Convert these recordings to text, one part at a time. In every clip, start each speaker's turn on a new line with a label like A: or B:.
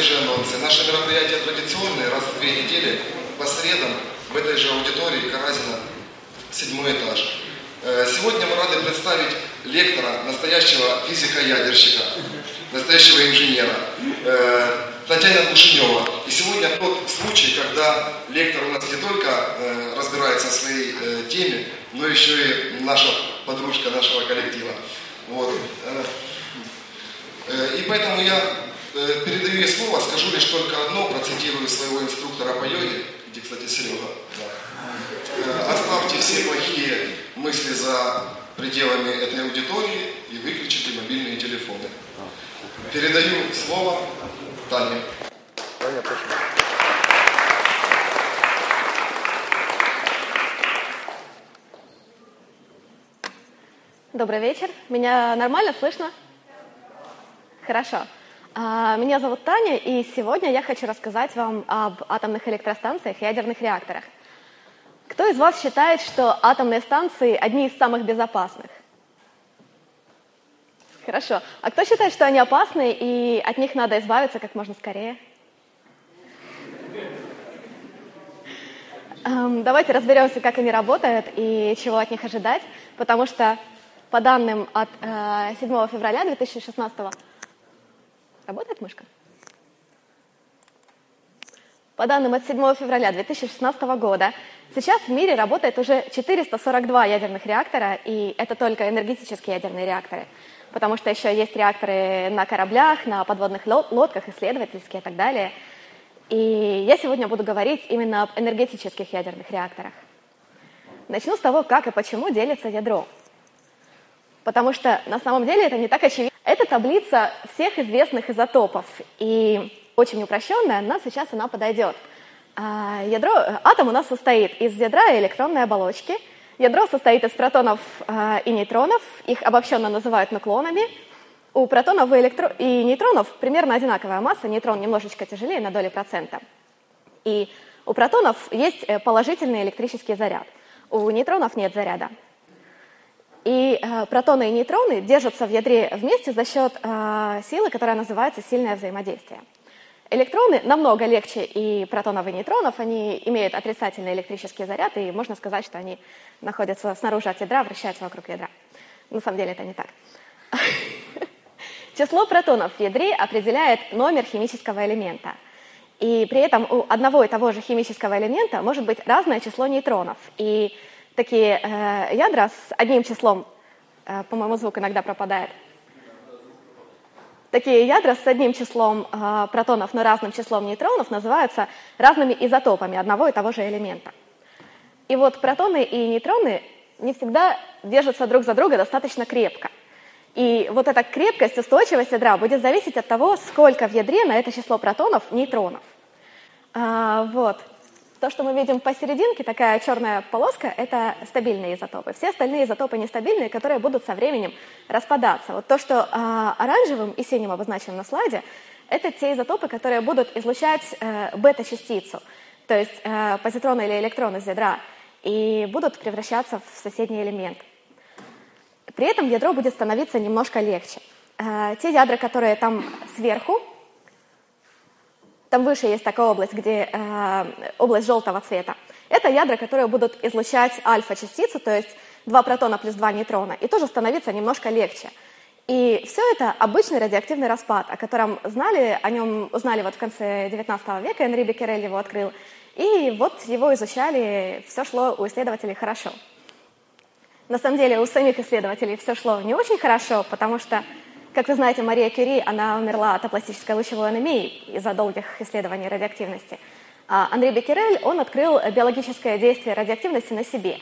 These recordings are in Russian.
A: свежие анонсы. Наши мероприятия традиционные, раз в две недели, по средам, в этой же аудитории Каразина, седьмой этаж. Э, сегодня мы рады представить лектора, настоящего физика-ядерщика, настоящего инженера, э, Татьяна Кушинева. И сегодня тот случай, когда лектор у нас не только э, разбирается в своей теме, но еще и наша подружка нашего коллектива. Вот. И поэтому я передаю ей слово, скажу лишь только одно, процитирую своего инструктора по йоге, где, кстати, Серега. Да. Оставьте все плохие мысли за пределами этой аудитории и выключите мобильные телефоны. Передаю слово Тане. Таня, прошу.
B: Добрый вечер. Меня нормально слышно? Хорошо. А, меня зовут Таня, и сегодня я хочу рассказать вам об атомных электростанциях и ядерных реакторах. Кто из вас считает, что атомные станции одни из самых безопасных? Хорошо. А кто считает, что они опасны и от них надо избавиться как можно скорее? Эм, давайте разберемся, как они работают и чего от них ожидать, потому что по данным от э, 7 февраля 2016 работает мышка? По данным от 7 февраля 2016 года, сейчас в мире работает уже 442 ядерных реактора, и это только энергетические ядерные реакторы, потому что еще есть реакторы на кораблях, на подводных лодках, исследовательские и так далее. И я сегодня буду говорить именно об энергетических ядерных реакторах. Начну с того, как и почему делится ядро. Потому что на самом деле это не так очевидно. Это таблица всех известных изотопов. И очень упрощенная, но сейчас она подойдет. А, ядро, атом у нас состоит из ядра и электронной оболочки. Ядро состоит из протонов а, и нейтронов, их обобщенно называют нуклонами. У протонов и, электро... и нейтронов примерно одинаковая масса, нейтрон немножечко тяжелее на доли процента. И у протонов есть э, положительный электрический заряд, у нейтронов нет заряда. И э, протоны и нейтроны держатся в ядре вместе за счет э, силы, которая называется сильное взаимодействие. Электроны намного легче и протонов, и нейтронов, они имеют отрицательный электрический заряд, и можно сказать, что они находятся снаружи от ядра, вращаются вокруг ядра. На самом деле это не так. Число протонов в ядре определяет номер химического элемента. И при этом у одного и того же химического элемента может быть разное число нейтронов. И такие э, ядра с одним числом, э, по-моему, звук иногда пропадает, Такие ядра с одним числом э, протонов, но разным числом нейтронов называются разными изотопами одного и того же элемента. И вот протоны и нейтроны не всегда держатся друг за друга достаточно крепко. И вот эта крепкость, устойчивость ядра будет зависеть от того, сколько в ядре на это число протонов нейтронов. А, вот. То, что мы видим посерединке, такая черная полоска, это стабильные изотопы. Все остальные изотопы нестабильные, которые будут со временем распадаться. Вот то, что э, оранжевым и синим обозначено на слайде, это те изотопы, которые будут излучать э, бета-частицу, то есть э, позитроны или электроны из ядра, и будут превращаться в соседний элемент. При этом ядро будет становиться немножко легче. Э, те ядра, которые там сверху, там выше есть такая область, где э, область желтого цвета. Это ядра, которые будут излучать альфа-частицу, то есть два протона плюс два нейтрона, и тоже становиться немножко легче. И все это обычный радиоактивный распад, о котором знали, о нем узнали вот в конце 19 века, Энри Беккерель его открыл. И вот его изучали, все шло у исследователей хорошо. На самом деле у самих исследователей все шло не очень хорошо, потому что как вы знаете, Мария Кюри, она умерла от апластической лучевой анемии из-за долгих исследований радиоактивности. А Андрей Беккерель, он открыл биологическое действие радиоактивности на себе.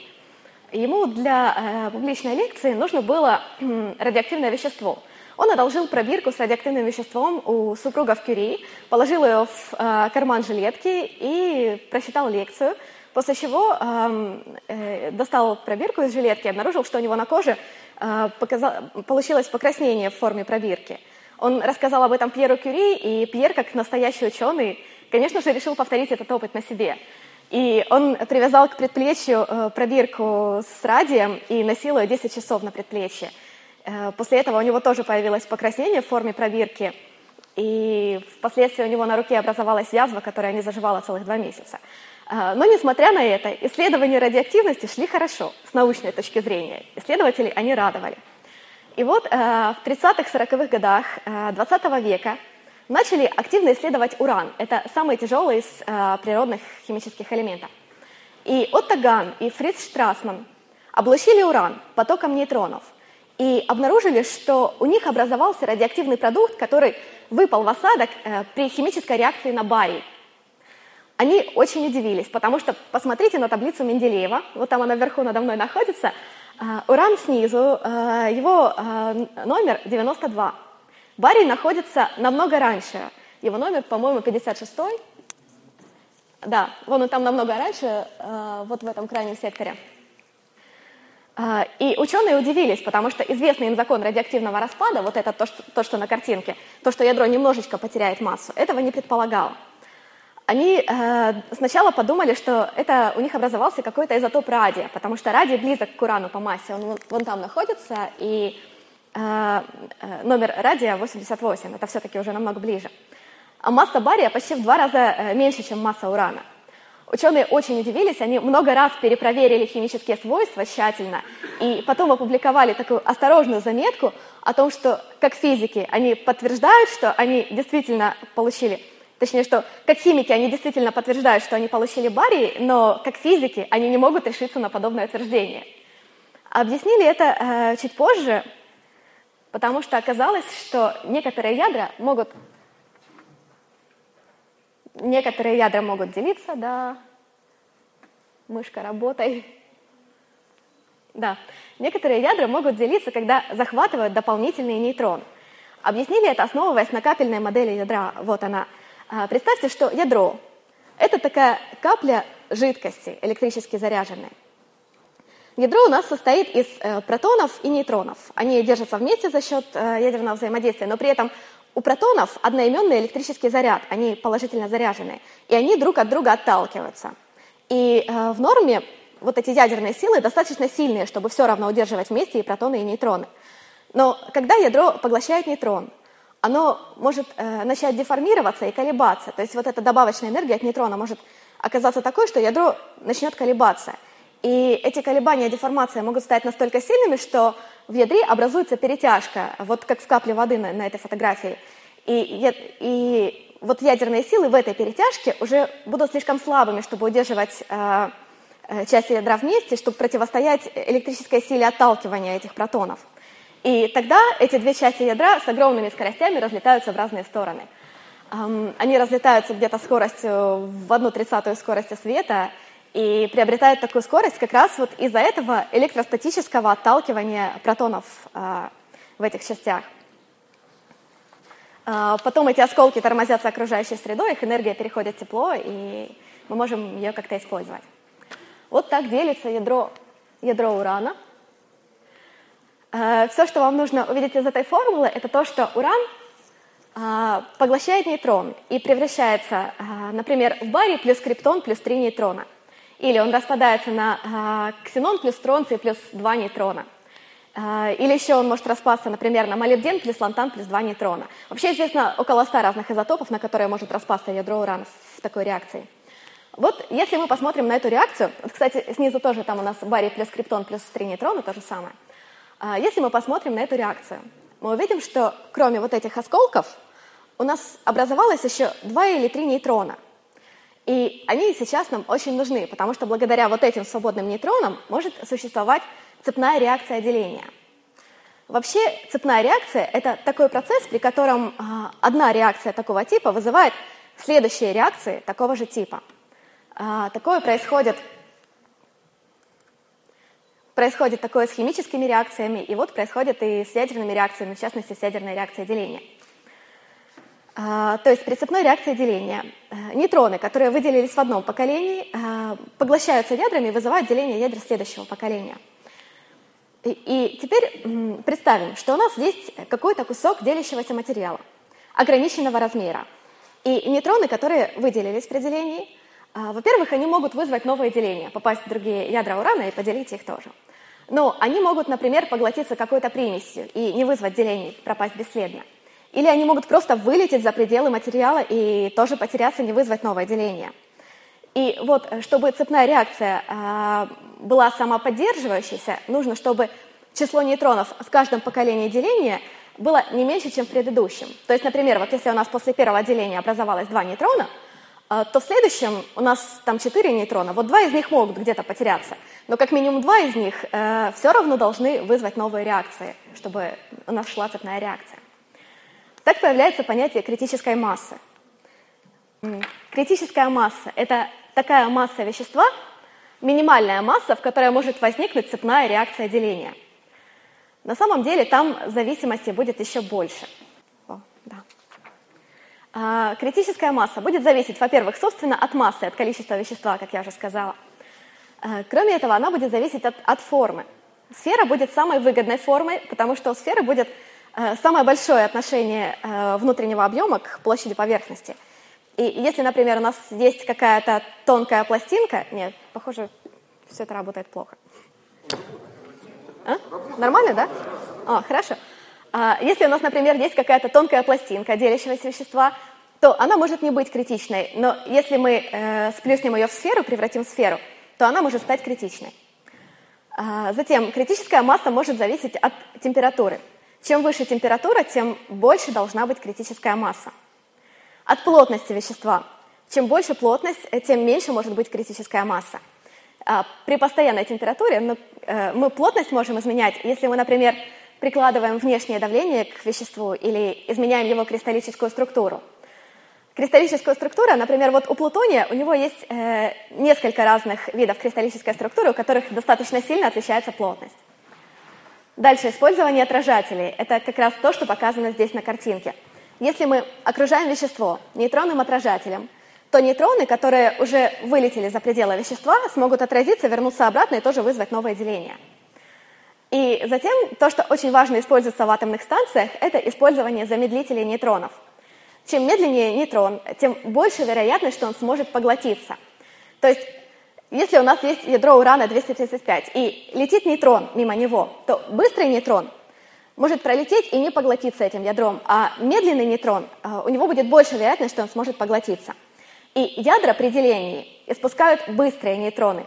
B: Ему для э, публичной лекции нужно было э, радиоактивное вещество. Он одолжил пробирку с радиоактивным веществом у супругов Кюри, положил ее в э, карман жилетки и прочитал лекцию, после чего эм, э, достал пробирку из жилетки и обнаружил, что у него на коже показал, получилось покраснение в форме пробирки. Он рассказал об этом Пьеру Кюри, и Пьер, как настоящий ученый, конечно же, решил повторить этот опыт на себе. И он привязал к предплечью э, пробирку с радием и носил ее 10 часов на предплечье. Э, после этого у него тоже появилось покраснение в форме пробирки, и впоследствии у него на руке образовалась язва, которая не заживала целых два месяца. Э, но, несмотря на это, исследования радиоактивности шли хорошо с научной точки зрения. Исследователи они радовали. И вот э, в 30-40-х годах 20 века начали активно исследовать уран. Это самый тяжелый из природных химических элементов. И Отто Ган и Фриц Штрасман облучили уран потоком нейтронов – и обнаружили, что у них образовался радиоактивный продукт, который выпал в осадок э, при химической реакции на барий. Они очень удивились, потому что посмотрите на таблицу Менделеева, вот там она вверху надо мной находится, э, уран снизу, э, его номер 92. Барий находится намного раньше, его номер, по-моему, 56 Да, вон он там намного раньше, вот в этом крайнем секторе. А, и ученые удивились, потому что известный им закон радиоактивного распада, вот это то что, то, что на картинке, то, что ядро немножечко потеряет массу, этого не предполагало. Они э, сначала подумали, что это у них образовался какой-то изотоп радия, потому что радий близок к урану по массе, он вон там находится, и э, э номер радия 88, это все-таки уже намного ближе. А масса бария почти в два раза э, меньше, чем масса урана. Ученые очень удивились, они много раз перепроверили химические свойства тщательно, и потом опубликовали такую осторожную заметку о том, что как физики они подтверждают, что они действительно получили, точнее, что как химики они действительно подтверждают, что они получили барий, но как физики они не могут решиться на подобное утверждение. Объяснили это э, чуть позже, потому что оказалось, что некоторые ядра могут Некоторые ядра могут делиться, да. Мышка, работай. Да. Некоторые ядра могут делиться, когда захватывают дополнительный нейтрон. Объяснили это, основываясь на капельной модели ядра. Вот она. А, представьте, что ядро – это такая капля жидкости, электрически заряженной. Ядро у нас состоит из э, протонов и нейтронов. Они держатся вместе за счет э, ядерного взаимодействия, но при этом у протонов одноименный электрический заряд, они положительно заряжены, и они друг от друга отталкиваются. И э, в норме вот эти ядерные силы достаточно сильные, чтобы все равно удерживать вместе и протоны, и нейтроны. Но когда ядро поглощает нейтрон, оно может э, начать деформироваться и колебаться. То есть вот эта добавочная энергия от нейтрона может оказаться такой, что ядро начнет колебаться. И эти колебания, деформация могут стать настолько сильными, что в ядре образуется перетяжка, вот как в капле воды на, на этой фотографии. И, и вот ядерные силы в этой перетяжке уже будут слишком слабыми, чтобы удерживать э, э, части ядра вместе, чтобы противостоять электрической силе отталкивания этих протонов. И тогда эти две части ядра с огромными скоростями разлетаются в разные стороны. Они разлетаются где-то скоростью в одну тридцатую скорости света, и приобретают такую скорость как раз вот из-за этого электростатического отталкивания протонов э, в этих частях. Э, потом эти осколки тормозятся окружающей средой, их энергия переходит в тепло, и мы можем ее как-то использовать. Вот так делится ядро, ядро урана. Э, все, что вам нужно увидеть из этой формулы, это то, что уран э, поглощает нейтрон и превращается, э, например, в барий плюс криптон плюс 3 нейтрона – или он распадается на ксенон плюс тронций плюс 2 нейтрона. Или еще он может распасться, например, на молибден плюс лантан плюс 2 нейтрона. Вообще известно около 100 разных изотопов, на которые может распасться ядро урана в такой реакции. Вот если мы посмотрим на эту реакцию, вот, кстати, снизу тоже там у нас барий плюс криптон плюс 3 нейтрона, то же самое. Э, если мы посмотрим на эту реакцию, мы увидим, что кроме вот этих осколков у нас образовалось еще 2 или 3 нейтрона – и они сейчас нам очень нужны, потому что благодаря вот этим свободным нейтронам может существовать цепная реакция деления. Вообще цепная реакция – это такой процесс, при котором а, одна реакция такого типа вызывает следующие реакции такого же типа. А, такое происходит, происходит такое с химическими реакциями, и вот происходит и с ядерными реакциями, в частности, с ядерной реакцией деления. А, то есть при цепной деления э, нейтроны, которые выделились в одном поколении, э, поглощаются ядрами и вызывают деление ядер следующего поколения. И, теперь представим, что у нас есть какой-то кусок делящегося материала ограниченного размера. И нейтроны, которые выделились при делении, во-первых, они могут вызвать новые деления, попасть в другие ядра урана и поделить их тоже. Но они могут, например, поглотиться какой-то примесью и не вызвать деление, пропасть бесследно. Или они могут просто вылететь за пределы материала и тоже потеряться, не вызвать новое деление. И вот, чтобы цепная реакция э, была самоподдерживающейся, нужно, чтобы число нейтронов в каждом поколении деления было не меньше, чем в предыдущем. То есть, например, вот если у нас после первого деления образовалось два нейтрона, э, то в следующем у нас там четыре нейтрона, вот два из них могут где-то потеряться, но как минимум два из них э, все равно должны вызвать новые реакции, чтобы у нас шла цепная реакция. Так появляется понятие критической массы. Критическая масса – это такая масса вещества, минимальная масса, в которой может возникнуть цепная реакция деления. На самом деле там зависимости будет еще больше. О, а, критическая масса будет зависеть, во-первых, собственно, от массы, от количества вещества, как я уже сказала. А, кроме этого, она будет зависеть от, от формы. Сфера будет самой выгодной формой, потому что у сферы будет э, самое большое отношение внутреннего объема к площади поверхности – и если, например, у нас есть какая-то тонкая пластинка, нет, похоже, все это работает плохо. А? Нормально, да? А, хорошо. А, если у нас, например, есть какая-то тонкая пластинка делящегося вещества, то она может не быть критичной, но если мы э, сплюснем ее в сферу, превратим в сферу, то она может стать критичной. А, затем, критическая масса может зависеть от температуры. Чем выше температура, тем больше должна быть критическая масса от плотности вещества. Чем больше плотность, э, тем меньше может быть критическая масса. А, при постоянной температуре э, мы плотность можем изменять, если мы, например, прикладываем внешнее давление к веществу или изменяем его кристаллическую структуру. Кристаллическая структура, например, вот у плутония у него есть э, несколько разных видов кристаллической структуры, у которых достаточно сильно отличается плотность. Дальше, использование отражателей. Это как раз то, что показано здесь на картинке – если мы окружаем вещество нейтронным отражателем, то нейтроны, которые уже вылетели за пределы вещества, смогут отразиться, вернуться обратно и тоже вызвать новое деление. И затем то, что очень важно используется в атомных станциях, это использование замедлителей нейтронов. Чем медленнее нейтрон, тем больше вероятность, что он сможет поглотиться. То есть, если у нас есть ядро урана-235 и летит нейтрон мимо него, то быстрый нейтрон может пролететь и не поглотиться этим ядром, а медленный нейтрон, а, у него будет больше вероятность, что он сможет поглотиться. И ядра при делении испускают быстрые нейтроны,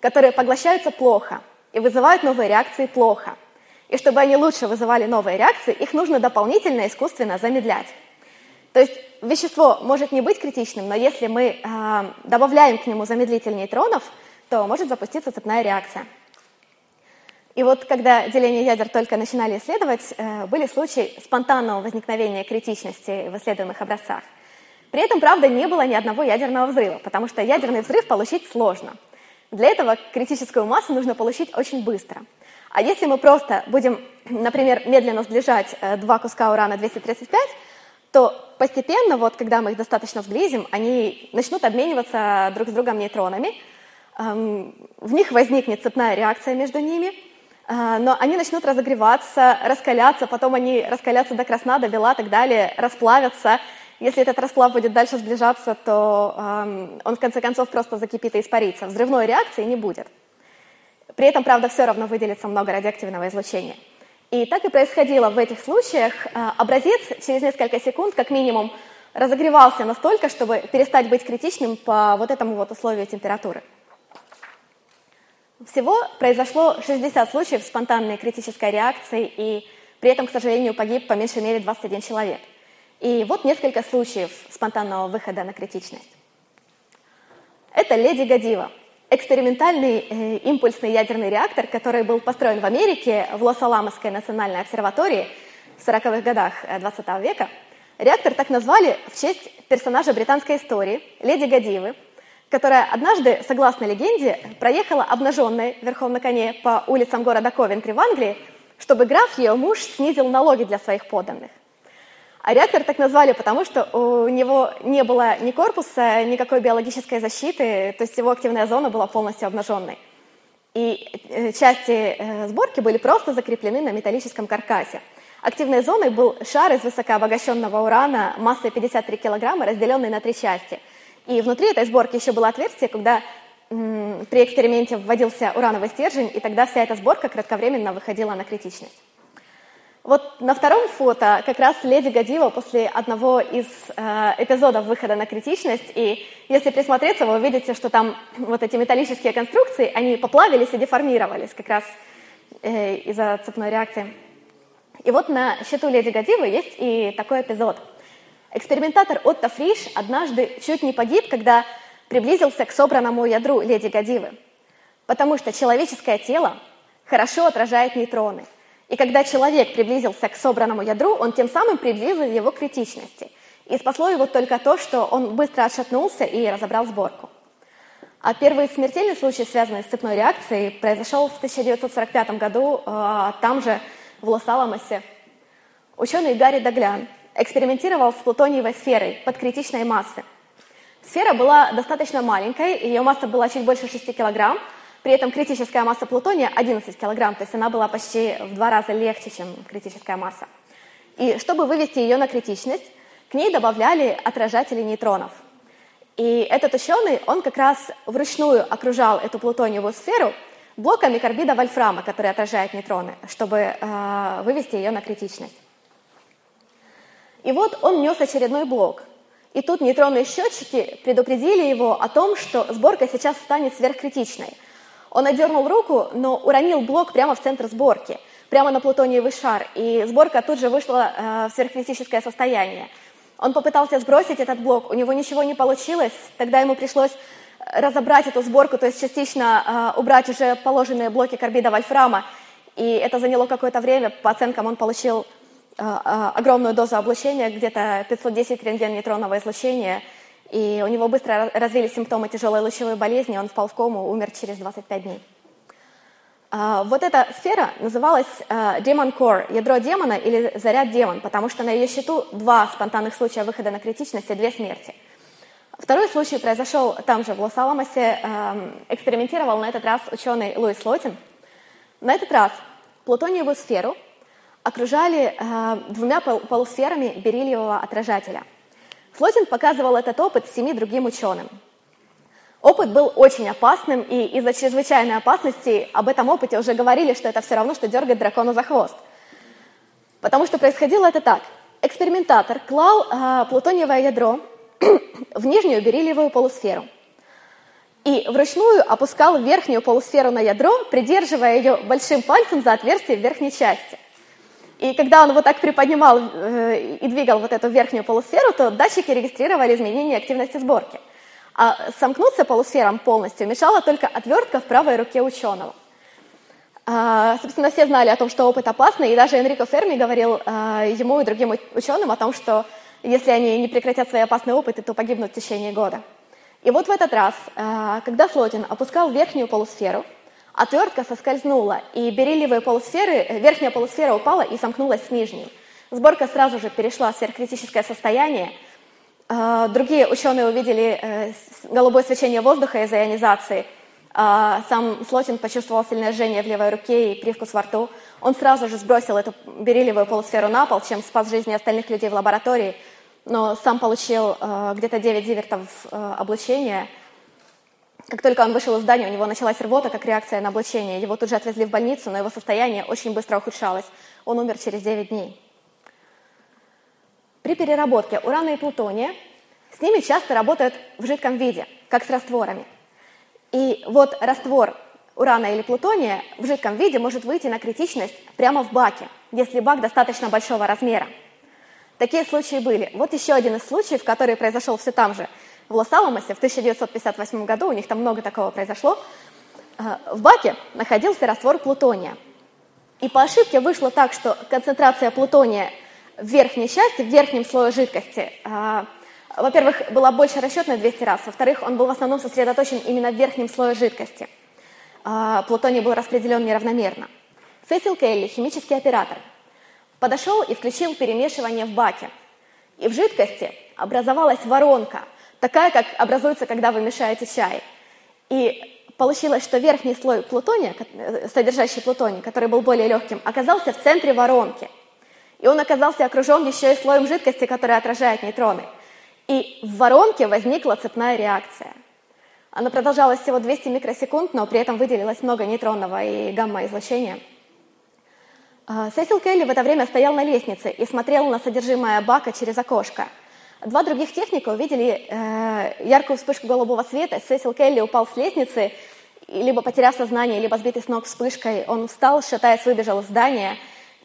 B: которые поглощаются плохо и вызывают новые реакции плохо. И чтобы они лучше вызывали новые реакции, их нужно дополнительно искусственно замедлять. То есть вещество может не быть критичным, но если мы э, добавляем к нему замедлитель нейтронов, то может запуститься цепная реакция. И вот когда деление ядер только начинали исследовать, э, были случаи спонтанного возникновения критичности в исследуемых образцах. При этом, правда, не было ни одного ядерного взрыва, потому что ядерный взрыв получить сложно. Для этого критическую массу нужно получить очень быстро. А если мы просто будем, например, медленно сближать э, два куска урана-235, то постепенно, вот, когда мы их достаточно сблизим, они начнут обмениваться друг с другом нейтронами, эм, в них возникнет цепная реакция между ними – а, но они начнут разогреваться, раскаляться, потом они раскалятся до красна, до бела и так далее, расплавятся. Если этот расплав будет дальше сближаться, то эм, он в конце концов просто закипит и испарится. Взрывной реакции не будет. При этом, правда, все равно выделится много радиоактивного излучения. И так и происходило в этих случаях. Э, образец через несколько секунд, как минимум, разогревался настолько, чтобы перестать быть критичным по вот этому вот условию температуры. Всего произошло 60 случаев спонтанной критической реакции, и при этом, к сожалению, погиб по меньшей мере 21 человек. И вот несколько случаев спонтанного выхода на критичность. Это Леди Гадива, экспериментальный э, импульсный ядерный реактор, который был построен в Америке в Лос-Аламосской национальной обсерватории в 40-х годах 20 э, века. Реактор так назвали в честь персонажа британской истории Леди Гадивы, которая однажды, согласно легенде, проехала обнаженной верхом на коне по улицам города Ковентри в Англии, чтобы граф, ее муж, снизил налоги для своих подданных. А реактор так назвали, потому что у него не было ни корпуса, никакой биологической защиты, то есть его активная зона была полностью обнаженной. И э, части э, сборки были просто закреплены на металлическом каркасе. Активной зоной был шар из высокообогащенного урана массой 53 килограмма, разделенный на три части – и внутри этой сборки еще было отверстие, куда при эксперименте вводился урановый стержень, и тогда вся эта сборка кратковременно выходила на критичность. Вот на втором фото как раз леди Гадива после одного из э, эпизодов выхода на критичность, и если присмотреться, вы увидите, что там вот эти металлические конструкции, они поплавились и деформировались как раз э, из-за цепной реакции. И вот на счету леди Гадивы есть и такой эпизод. Экспериментатор Отто Фриш однажды чуть не погиб, когда приблизился к собранному ядру леди Гадивы, потому что человеческое тело хорошо отражает нейтроны – и когда человек приблизился к собранному ядру, он тем самым приблизил его к критичности. И спасло его только то, что он быстро отшатнулся и разобрал сборку. А первый смертельный случай, связанный с цепной реакцией, произошел в 1945 году, э, там же, в Лос-Аламосе. Ученый Гарри Даглян экспериментировал с плутониевой сферой под критичной массы. Сфера была достаточно маленькой, ее масса была чуть больше 6 килограмм, при этом критическая масса плутония 11 килограмм, то есть она была почти в два раза легче, чем критическая масса. И чтобы вывести ее на критичность, к ней добавляли отражатели нейтронов. И этот ученый, он как раз вручную окружал эту плутониевую сферу блоками карбида вольфрама, который отражает нейтроны, чтобы э, вывести ее на критичность. И вот он нес очередной блок. И тут нейтронные счетчики предупредили его о том, что сборка сейчас станет сверхкритичной – он одернул руку, но уронил блок прямо в центр сборки, прямо на плутониевый шар, и сборка тут же вышла э, в сверхкритическое состояние. Он попытался сбросить этот блок, у него ничего не получилось, тогда ему пришлось разобрать эту сборку, то есть частично э, убрать уже положенные блоки карбида вольфрама, и это заняло какое-то время, по оценкам он получил э, э, огромную дозу облучения, где-то 510 рентген-нейтронного излучения – и у него быстро развились симптомы тяжелой лучевой болезни, он впал в кому, умер через 25 дней. А, вот эта сфера называлась а, Demon Core, ядро демона или заряд демон, потому что на ее счету два спонтанных случая выхода на критичность и две смерти. Второй случай произошел там же, в Лос-Аламосе. Экспериментировал на этот раз ученый Луис Лотин. На этот раз плутониевую сферу окружали а, двумя полусферами бериллиевого отражателя – Слотин показывал этот опыт семи другим ученым. Опыт был очень опасным, и из-за чрезвычайной опасности об этом опыте уже говорили, что это все равно, что дергать дракона за хвост. Потому что происходило это так. Экспериментатор клал э, плутониевое ядро в нижнюю бериллиевую полусферу и вручную опускал верхнюю полусферу на ядро, придерживая ее большим пальцем за отверстие в верхней части. И когда он вот так приподнимал э, и двигал вот эту верхнюю полусферу, то датчики регистрировали изменения активности сборки. А сомкнуться полусферам полностью мешала только отвертка в правой руке ученого. А, собственно, все знали о том, что опыт опасный, и даже Энрико Ферми говорил а, ему и другим ученым о том, что если они не прекратят свои опасные опыты, то погибнут в течение года. И вот в этот раз, а, когда Флотин опускал верхнюю полусферу, Отвертка соскользнула, и бериллиевые полусферы, э, верхняя полусфера упала и сомкнулась с нижней. Сборка сразу же перешла в сверхкритическое состояние. А, другие ученые увидели э, голубое свечение воздуха из-за ионизации. А, сам Слотин почувствовал сильное жжение в левой руке и привкус во рту. Он сразу же сбросил эту бериллиевую полусферу на пол, чем спас жизни остальных людей в лаборатории, но сам получил э, где-то 9 зивертов облучения – как только он вышел из здания, у него началась рвота, как реакция на облучение. Его тут же отвезли в больницу, но его состояние очень быстро ухудшалось. Он умер через 9 дней. При переработке урана и плутония с ними часто работают в жидком виде, как с растворами. И вот раствор урана или плутония в жидком виде может выйти на критичность прямо в баке, если бак достаточно большого размера. Такие случаи были. Вот еще один из случаев, который произошел все там же – в Лос-Аламосе в 1958 году, у них там много такого произошло, э, в баке находился раствор плутония. И по ошибке вышло так, что концентрация плутония в верхней части, в верхнем слое жидкости, э, во-первых, была больше расчетная 200 раз, во-вторых, он был в основном сосредоточен именно в верхнем слое жидкости. Э, плутоний был распределен неравномерно. Сесил Келли, химический оператор, подошел и включил перемешивание в баке. И в жидкости образовалась воронка – такая, как образуется, когда вы мешаете чай. И получилось, что верхний слой плутония, э, содержащий плутоний, который был более легким, оказался в центре воронки. И он оказался окружен еще и слоем жидкости, который отражает нейтроны. И в воронке возникла цепная реакция. Оно продолжалось всего 200 микросекунд, но при этом выделилось много нейтронного и гамма-излучения. А, Сесил Келли в это время стоял на лестнице и смотрел на содержимое бака через окошко. Два других техника увидели э, яркую вспышку голубого света. Сесил Келли упал с лестницы, либо потеряв сознание, либо сбитый с ног вспышкой. Он встал, шатаясь, выбежал из здания.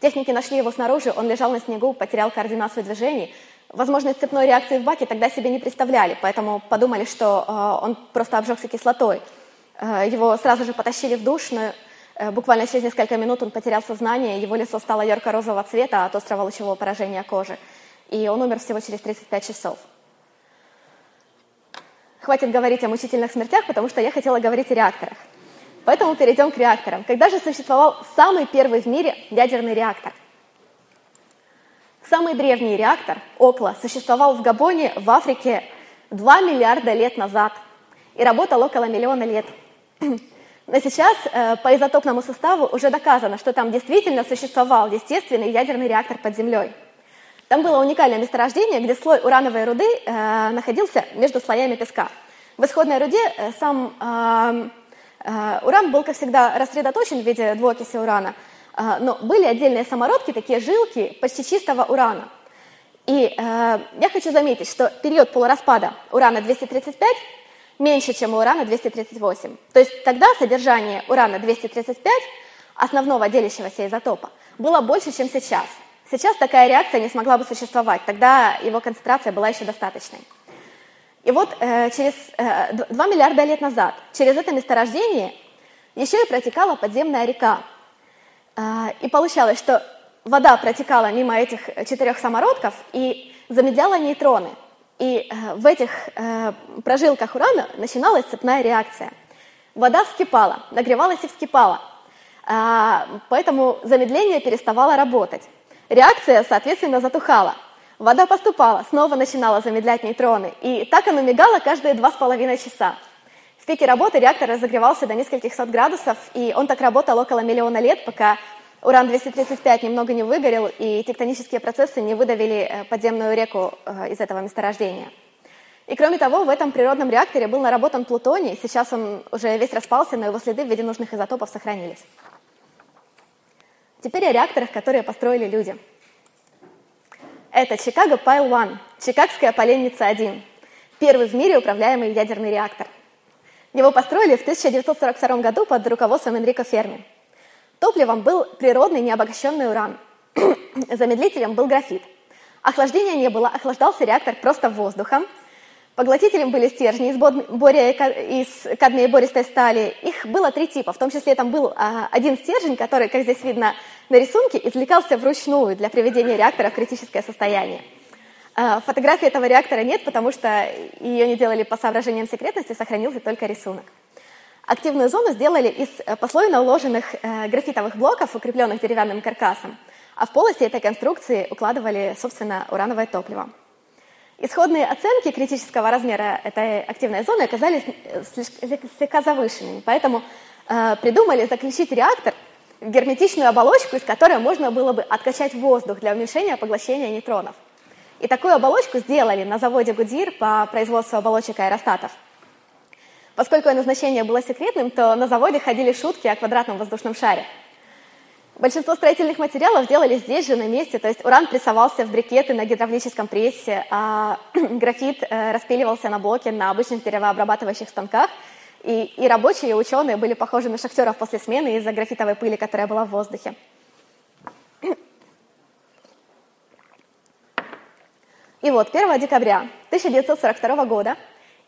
B: Техники нашли его снаружи, он лежал на снегу, потерял координацию движений. Возможность цепной реакции в баке тогда себе не представляли, поэтому подумали, что э, он просто обжегся кислотой. Э, его сразу же потащили в душ, но Э, буквально через несколько минут он потерял сознание, его лицо стало ярко-розового цвета от острого лучевого поражения кожи. И он умер всего через 35 часов. Хватит говорить о мучительных смертях, потому что я хотела говорить о реакторах. Поэтому перейдем к реакторам. Когда же существовал самый первый в мире ядерный реактор? Самый древний реактор, Окла, существовал в Габоне, в Африке 2 миллиарда лет назад и работал около миллиона лет. Но сейчас э, по изотопному составу уже доказано, что там действительно существовал естественный ядерный реактор под землей. Там было уникальное месторождение, где слой урановой руды э, находился между слоями песка. В исходной руде э, сам э, э, уран был, как всегда, рассредоточен в виде двуокиси урана, э, но были отдельные самородки, такие жилки почти чистого урана. И э, я хочу заметить, что период полураспада урана-235 меньше, чем у урана-238. То есть тогда содержание урана-235, основного делящегося изотопа, было больше, чем сейчас. Сейчас такая реакция не смогла бы существовать, тогда его концентрация была еще достаточной. И вот э, через э, 2 миллиарда лет назад через это месторождение еще и протекала подземная река. Э, и получалось, что вода протекала мимо этих четырех самородков и замедляла нейтроны – и э, в этих э, прожилках урана начиналась цепная реакция. Вода вскипала, нагревалась и вскипала. А, поэтому замедление переставало работать. Реакция, соответственно, затухала. Вода поступала, снова начинала замедлять нейтроны. И так оно мигало каждые два с половиной часа. В пике работы реактор разогревался до нескольких сот градусов, и он так работал около миллиона лет, пока Уран-235 немного не выгорел, и тектонические процессы не выдавили э, подземную реку э, из этого месторождения. И кроме того, в этом природном реакторе был наработан плутоний, сейчас он уже весь распался, но его следы в виде нужных изотопов сохранились. Теперь о реакторах, которые построили люди. Это Чикаго Пайл 1, Чикагская поленница 1, первый в мире управляемый ядерный реактор. Его построили в 1942 году под руководством Энрико Ферми. Топливом был природный необогащенный уран. Замедлителем был графит. Охлаждения не было, охлаждался реактор просто воздухом. Поглотителем были стержни из, боря, из кадмия и бористой стали. Их было три типа, в том числе там был а, один стержень, который, как здесь видно на рисунке, извлекался вручную для приведения реактора в критическое состояние. А, фотографии этого реактора нет, потому что ее не делали по соображениям секретности, сохранился только рисунок. Активную зону сделали из э, послойно уложенных э, графитовых блоков, укрепленных деревянным каркасом, а в полости этой конструкции укладывали, собственно, урановое топливо. Исходные оценки критического размера этой активной зоны оказались э, слегка завышенными, поэтому э, придумали заключить реактор в герметичную оболочку, из которой можно было бы откачать воздух для уменьшения поглощения нейтронов. И такую оболочку сделали на заводе Гудир по производству оболочек аэростатов – Поскольку назначение было секретным, то на заводе ходили шутки о квадратном воздушном шаре. Большинство строительных материалов делали здесь же, на месте, то есть уран прессовался в брикеты на гидравлическом прессе, а графит э, распиливался на блоке на обычных деревообрабатывающих станках, и, и рабочие, и ученые были похожи на шахтеров после смены из-за графитовой пыли, которая была в воздухе. И вот 1 декабря 1942 года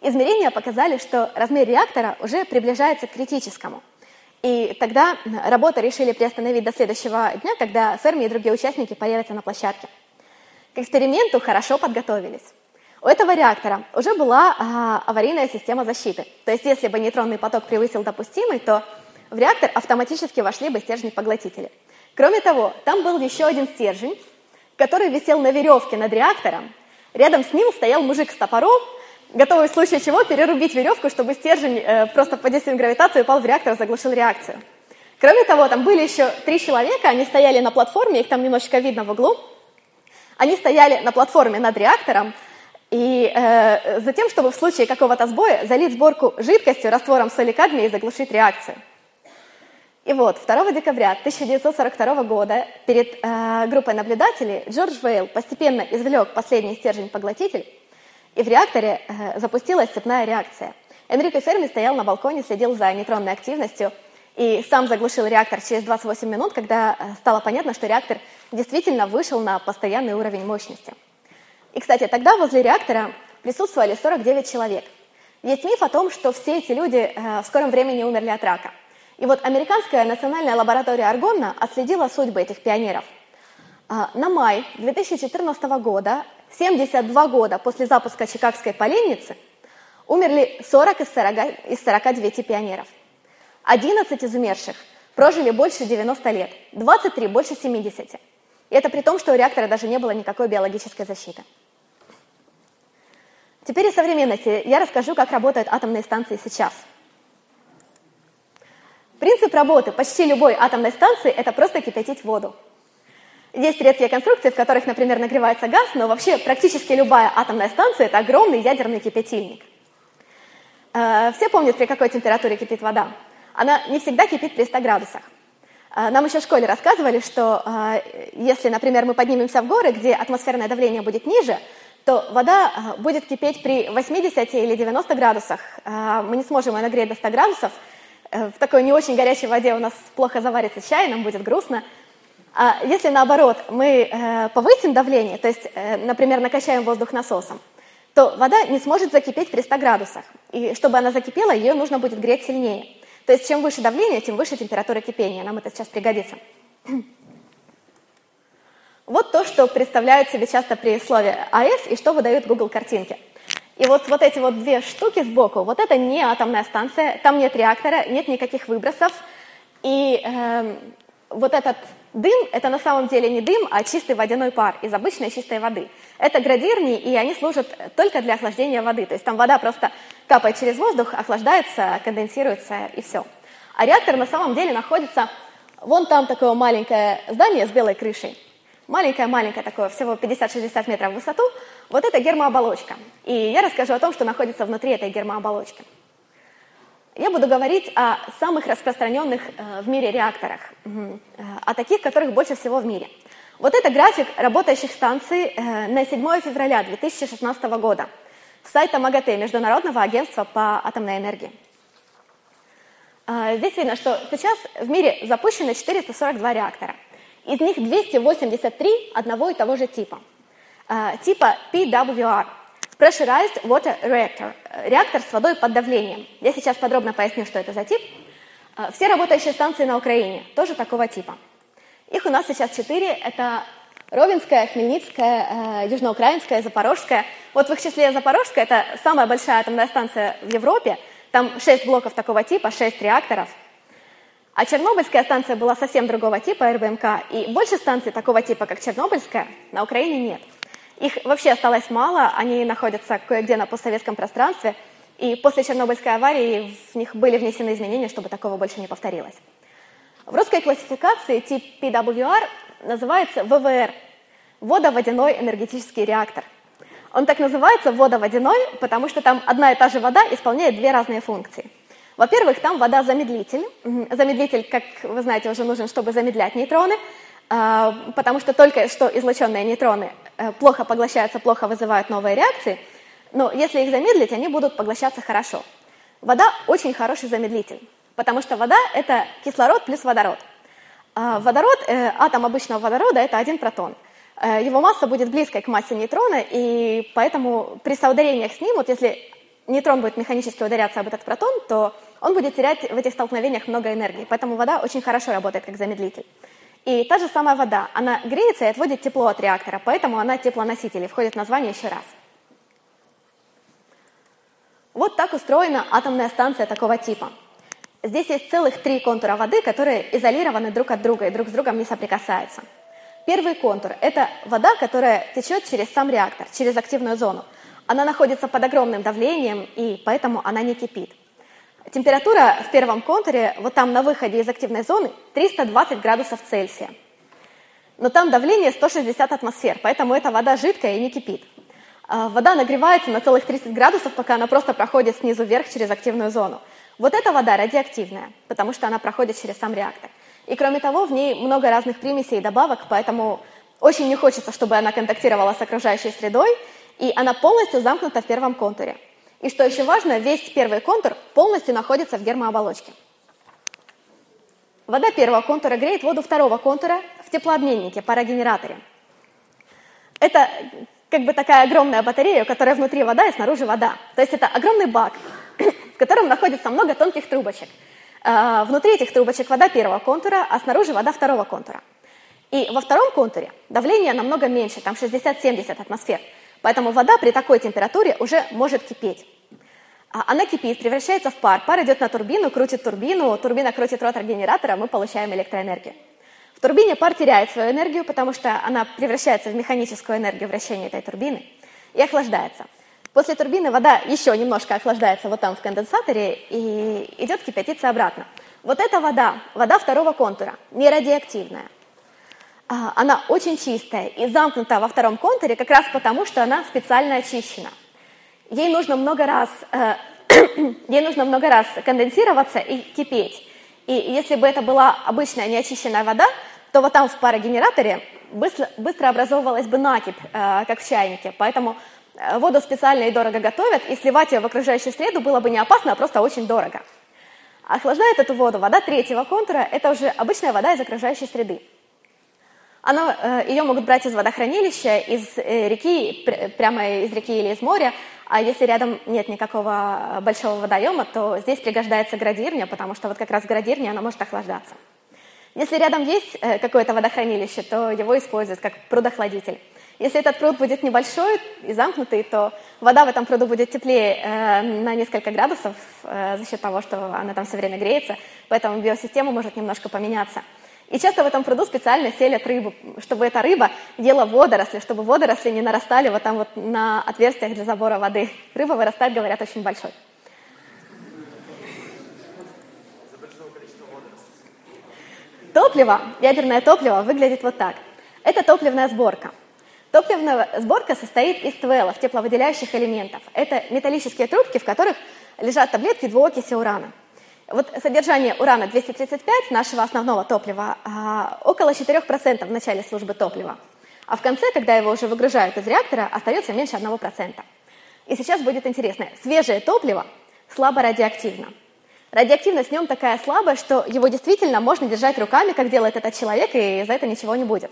B: Измерения показали, что размер реактора уже приближается к критическому. И тогда работу решили приостановить до следующего дня, когда Ферми и другие участники появятся на площадке. К эксперименту хорошо подготовились. У этого реактора уже была а, аварийная система защиты. То есть если бы нейтронный поток превысил допустимый, то в реактор автоматически вошли бы стержни-поглотители. Кроме того, там был еще один стержень, который висел на веревке над реактором. Рядом с ним стоял мужик с топором, готовый в случае чего перерубить веревку, чтобы стержень э, просто под действием гравитации упал в реактор и заглушил реакцию. Кроме того, там были еще три человека, они стояли на платформе, их там немножечко видно в углу. Они стояли на платформе над реактором, И э, затем, чтобы в случае какого-то сбоя залить сборку жидкостью, раствором соли кадмия и заглушить реакцию. И вот, 2 декабря 1942 года перед э, группой наблюдателей Джордж Вейл постепенно извлек последний стержень-поглотитель, и в реакторе э, запустилась цепная реакция. Энрико Ферми стоял на балконе, следил за нейтронной активностью и сам заглушил реактор через 28 минут, когда э, стало понятно, что реактор действительно вышел на постоянный уровень мощности. И, кстати, тогда возле реактора присутствовали 49 человек. Есть миф о том, что все эти люди э, в скором времени умерли от рака – и вот американская национальная лаборатория Аргонна отследила судьбы этих пионеров. На май 2014 года, 72 года после запуска Чикагской поленницы, умерли 40 из, 40 из 49 пионеров. 11 из умерших прожили больше 90 лет, 23 больше 70. И это при том, что у реактора даже не было никакой биологической защиты. Теперь из современности я расскажу, как работают атомные станции сейчас – Принцип работы почти любой атомной станции – это просто кипятить воду. Есть редкие конструкции, в которых, например, нагревается газ, но вообще практически любая атомная станция – это огромный ядерный кипятильник. Э, все помнят, при какой температуре кипит вода. Она не всегда кипит при 100 градусах. Э, нам еще в школе рассказывали, что э, если, например, мы поднимемся в горы, где атмосферное давление будет ниже, то вода будет кипеть при 80 или 90 градусах. Мы не сможем ее нагреть до 100 градусов, в такой не очень горячей воде у нас плохо заварится чай, нам будет грустно. А если наоборот мы э, повысим давление, то есть, э, например, накачаем воздух насосом, то вода не сможет закипеть при 100 градусах. И чтобы она закипела, ее нужно будет греть сильнее. То есть чем выше давление, тем выше температура кипения. Нам это сейчас пригодится. Вот то, что представляют себе часто при слове АЭС и что выдают Google картинки. И вот, вот эти вот две штуки сбоку, вот это не атомная станция, там нет реактора, нет никаких выбросов. И э, вот этот дым, это на самом деле не дым, а чистый водяной пар из обычной чистой воды. Это градирни, и они служат только для охлаждения воды. То есть там вода просто капает через воздух, охлаждается, конденсируется и все. А реактор на самом деле находится вон там такое маленькое здание с белой крышей маленькое-маленькое такое, всего 50-60 метров в высоту, вот это гермооболочка. И я расскажу о том, что находится внутри этой гермооболочки. Я буду говорить о самых распространенных э, в мире реакторах, э, о таких, которых больше всего в мире. Вот это график работающих станций э, на 7 февраля 2016 года с сайта МАГАТЭ, Международного агентства по атомной энергии. Здесь видно, что сейчас в мире запущено 442 реактора. Из них 283 одного и того же типа. Типа PWR – Pressurized Water Reactor – реактор с водой под давлением. Я сейчас подробно поясню, что это за тип. Uh, все работающие станции на Украине тоже такого типа. Их у нас сейчас четыре. Это Ровенская, Хмельницкая, э, Южноукраинская, Запорожская. Вот в их числе Запорожская – это самая большая атомная станция в Европе. Там шесть блоков такого типа, шесть реакторов – а Чернобыльская станция была совсем другого типа, РБМК, и больше станций такого типа, как Чернобыльская, на Украине нет. Их вообще осталось мало, они находятся кое-где на постсоветском пространстве, и после Чернобыльской аварии в них были внесены изменения, чтобы такого больше не повторилось. В русской классификации тип PWR называется ВВР – водоводяной энергетический реактор. Он так называется водоводяной, потому что там одна и та же вода исполняет две разные функции – во-первых, там вода-замедлитель. Замедлитель, как вы знаете, уже нужен, чтобы замедлять нейтроны, потому что только что излученные нейтроны э, плохо поглощаются, плохо вызывают новые реакции, но если их замедлить, они будут поглощаться хорошо. Вода очень хороший замедлитель, потому что вода – это кислород плюс водород. А водород, э, атом обычного водорода – это один протон. Э, его масса будет близкой к массе нейтрона, и поэтому при соударениях с ним, вот если нейтрон будет механически ударяться об этот протон, то он будет терять в этих столкновениях много энергии. Поэтому вода очень хорошо работает как замедлитель. И та же самая вода, она греется и отводит тепло от реактора, поэтому она теплоноситель и входит в название еще раз. Вот так устроена атомная станция такого типа. Здесь есть целых три контура воды, которые изолированы друг от друга и друг с другом не соприкасаются. Первый контур – это вода, которая течет через сам реактор, через активную зону. Она находится под огромным давлением, и поэтому она не кипит. Температура в первом контуре, вот там на выходе из активной зоны, 320 градусов Цельсия. Но там давление 160 атмосфер, поэтому эта вода жидкая и не кипит. А, вода нагревается на целых 30 градусов, пока она просто проходит снизу вверх через активную зону. Вот эта вода радиоактивная, потому что она проходит через сам реактор. И кроме того, в ней много разных примесей и добавок, поэтому очень не хочется, чтобы она контактировала с окружающей средой, и она полностью замкнута в первом контуре. И что еще важно, весь первый контур полностью находится в гермооболочке. Вода первого контура греет воду второго контура в теплообменнике, парогенераторе. Это как бы такая огромная батарея, у которой внутри вода и снаружи вода. То есть это огромный бак, в котором находится много тонких трубочек. А, внутри этих трубочек вода первого контура, а снаружи вода второго контура. И во втором контуре давление намного меньше, там 60-70 атмосфер. Поэтому вода при такой температуре уже может кипеть. А она кипит, превращается в пар. Пар идет на турбину, крутит турбину, турбина крутит ротор генератора, мы получаем электроэнергию. В турбине пар теряет свою энергию, потому что она превращается в механическую энергию вращения этой турбины и охлаждается. После турбины вода еще немножко охлаждается вот там в конденсаторе и идет кипятиться обратно. Вот эта вода, вода второго контура, не радиоактивная. А, она очень чистая и замкнута во втором контуре как раз потому, что она специально очищена. Ей нужно много раз, э, ей нужно много раз конденсироваться и кипеть. И если бы это была обычная неочищенная вода, то вот там в парогенераторе быстро, быстро образовывалась бы накипь, э, как в чайнике. Поэтому э, воду специально и дорого готовят, и сливать ее в окружающую среду было бы не опасно, а просто очень дорого. Охлаждает эту воду вода третьего контура, это уже обычная вода из окружающей среды. Она, э, ее могут брать из водохранилища, из реки, прямо из реки или из моря, а если рядом нет никакого большого водоема, то здесь пригождается градирня, потому что вот как раз градирня, она может охлаждаться. Если рядом есть э, какое-то водохранилище, то его используют как прудохладитель. Если этот пруд будет небольшой и замкнутый, то вода в этом пруду будет теплее э, на несколько градусов э, за счет того, что она там все время греется, поэтому биосистема может немножко поменяться. И часто в этом пруду специально селят рыбу, чтобы эта рыба ела водоросли, чтобы водоросли не нарастали вот там вот на отверстиях для забора воды. Рыба вырастает, говорят, очень большой. Топливо, ядерное топливо выглядит вот так. Это топливная сборка. Топливная сборка состоит из твелов, тепловыделяющих элементов. Это металлические трубки, в которых лежат таблетки двуокиси урана. Вот содержание урана-235, нашего основного топлива, а, около 4% в начале службы топлива. А в конце, когда его уже выгружают из реактора, остается меньше 1%. И сейчас будет интересно. Свежее топливо слабо радиоактивно. Радиоактивность в нем такая слабая, что его действительно можно держать руками, как делает этот человек, и за это ничего не будет.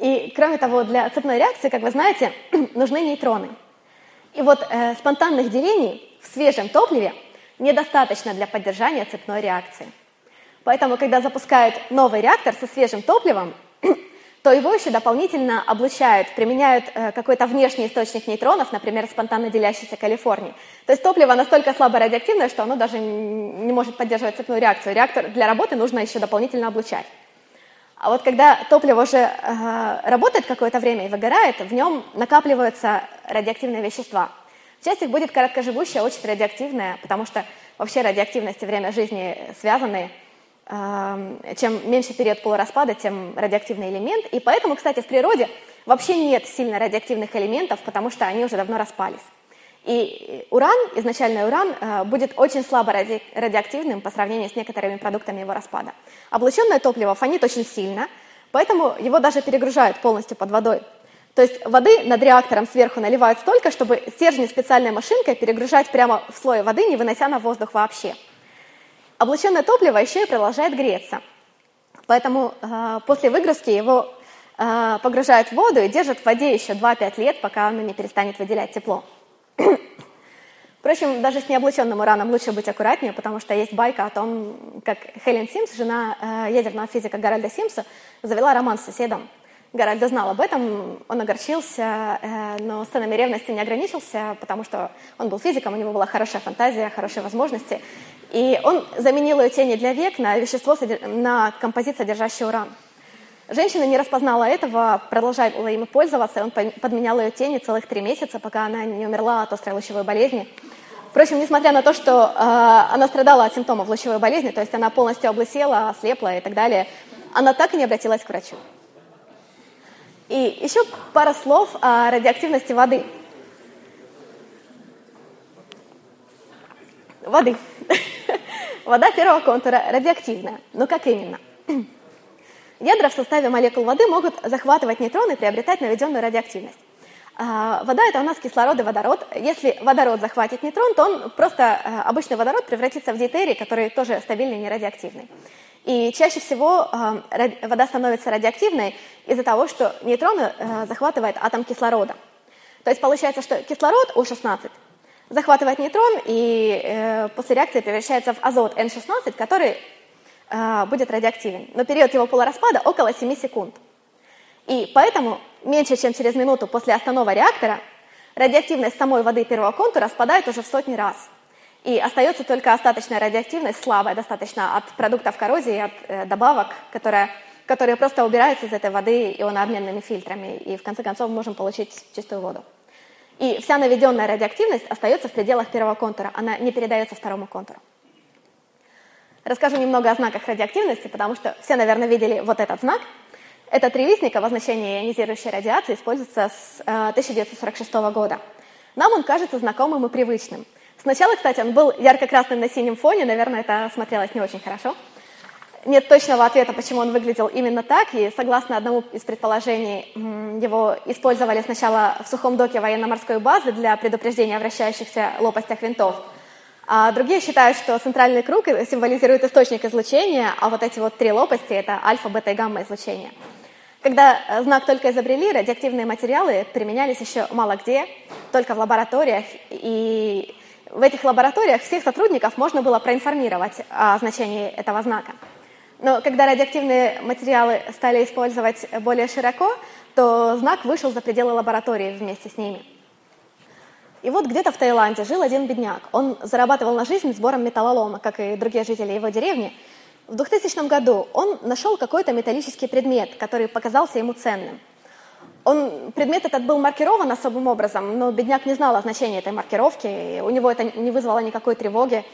B: И кроме того, для цепной реакции, как вы знаете, нужны нейтроны. И вот э, спонтанных делений в свежем топливе недостаточно для поддержания цепной реакции. Поэтому, когда запускают новый реактор со свежим топливом, то его еще дополнительно облучают, применяют э, какой-то внешний источник нейтронов, например, спонтанно делящийся Калифорнии. То есть топливо настолько слабо радиоактивное, что оно даже не может поддерживать цепную реакцию. Реактор для работы нужно еще дополнительно облучать. А вот когда топливо уже э, работает какое-то время и выгорает, в нем накапливаются радиоактивные вещества – Часть их будет короткоживущая, очень радиоактивная, потому что вообще радиоактивность и время жизни связаны. Эм, чем меньше период полураспада, тем радиоактивный элемент. И поэтому, кстати, в природе вообще нет сильно радиоактивных элементов, потому что они уже давно распались. И уран, изначальный уран, э, будет очень слабо ради, радиоактивным по сравнению с некоторыми продуктами его распада. Облученное топливо фонит очень сильно, поэтому его даже перегружают полностью под водой. То есть воды над реактором сверху наливают столько, чтобы стержни специальной машинкой перегружать прямо в слой воды, не вынося на воздух вообще. Облученное топливо еще и продолжает греться. Поэтому э, после выгрузки его э, погружают в воду и держат в воде еще 2-5 лет, пока оно не перестанет выделять тепло. Впрочем, даже с необлученным ураном лучше быть аккуратнее, потому что есть байка о том, как Хелен Симс, жена э, ядерного физика Гарольда Симса, завела роман с соседом. Гарольда знал об этом, он огорчился, э, но сценами ревности не ограничился, потому что он был физиком, у него была хорошая фантазия, хорошие возможности. И он заменил ее тени для век на вещество, на композит, содержащий уран. Женщина не распознала этого, продолжала ими пользоваться, он подменял ее тени целых три месяца, пока она не умерла от острой лучевой болезни. Впрочем, несмотря на то, что э, она страдала от симптомов лучевой болезни, то есть она полностью облысела, ослепла и так далее, она так и не обратилась к врачу. И еще пара слов о радиоактивности воды. Воды. Вода первого контура радиоактивная. Но как именно? Ядра в составе молекул воды могут захватывать нейтроны и приобретать наведенную радиоактивность. А, вода – это у нас кислород и водород. Если водород захватит нейтрон, то он просто, э, обычный водород, превратится в дейтерий, который тоже стабильный, не радиоактивный. И чаще всего э, вода становится радиоактивной из-за того, что нейтроны э, захватывает атом кислорода. То есть получается, что кислород У16 захватывает нейтрон и после реакции превращается в азот N16, который будет радиоактивен. Но период его полураспада около 7 секунд. И поэтому меньше чем через минуту после останова реактора радиоактивность самой воды первого контура спадает уже в сотни раз. И остается только остаточная радиоактивность, слабая достаточно, от продуктов коррозии, от э, добавок, которая, которые просто убираются из этой воды ионообменными фильтрами. И в конце концов можем получить чистую воду. И вся наведенная радиоактивность остается в пределах первого контура, она не передается второму контуру. Расскажу немного о знаках радиоактивности, потому что все, наверное, видели вот этот знак – этот тревисник, обозначение ионизирующей радиации, используется с 1946 э, года. Нам он кажется знакомым и привычным. Сначала, кстати, он был ярко-красным на синем фоне, наверное, это смотрелось не очень хорошо. Нет точного ответа, почему он выглядел именно так, и согласно одному из предположений, его использовали сначала в сухом доке военно-морской базы для предупреждения о вращающихся лопастях винтов, а другие считают, что центральный круг символизирует источник излучения, а вот эти вот три лопасти – это альфа, бета и гамма излучения. Когда э, знак только изобрели, радиоактивные материалы применялись еще мало где, только в лабораториях. И в этих лабораториях всех сотрудников можно было проинформировать о значении этого знака. Но когда радиоактивные материалы стали использовать более широко, то знак вышел за пределы лаборатории вместе с ними. И вот где-то в Таиланде жил один бедняк. Он зарабатывал на жизнь сбором металлолома, как и другие жители его деревни, в 2000 году он нашел какой-то металлический предмет, который показался ему ценным. Он, предмет этот был маркирован особым образом, но бедняк не знал о значении этой маркировки, у него это не вызвало никакой тревоги,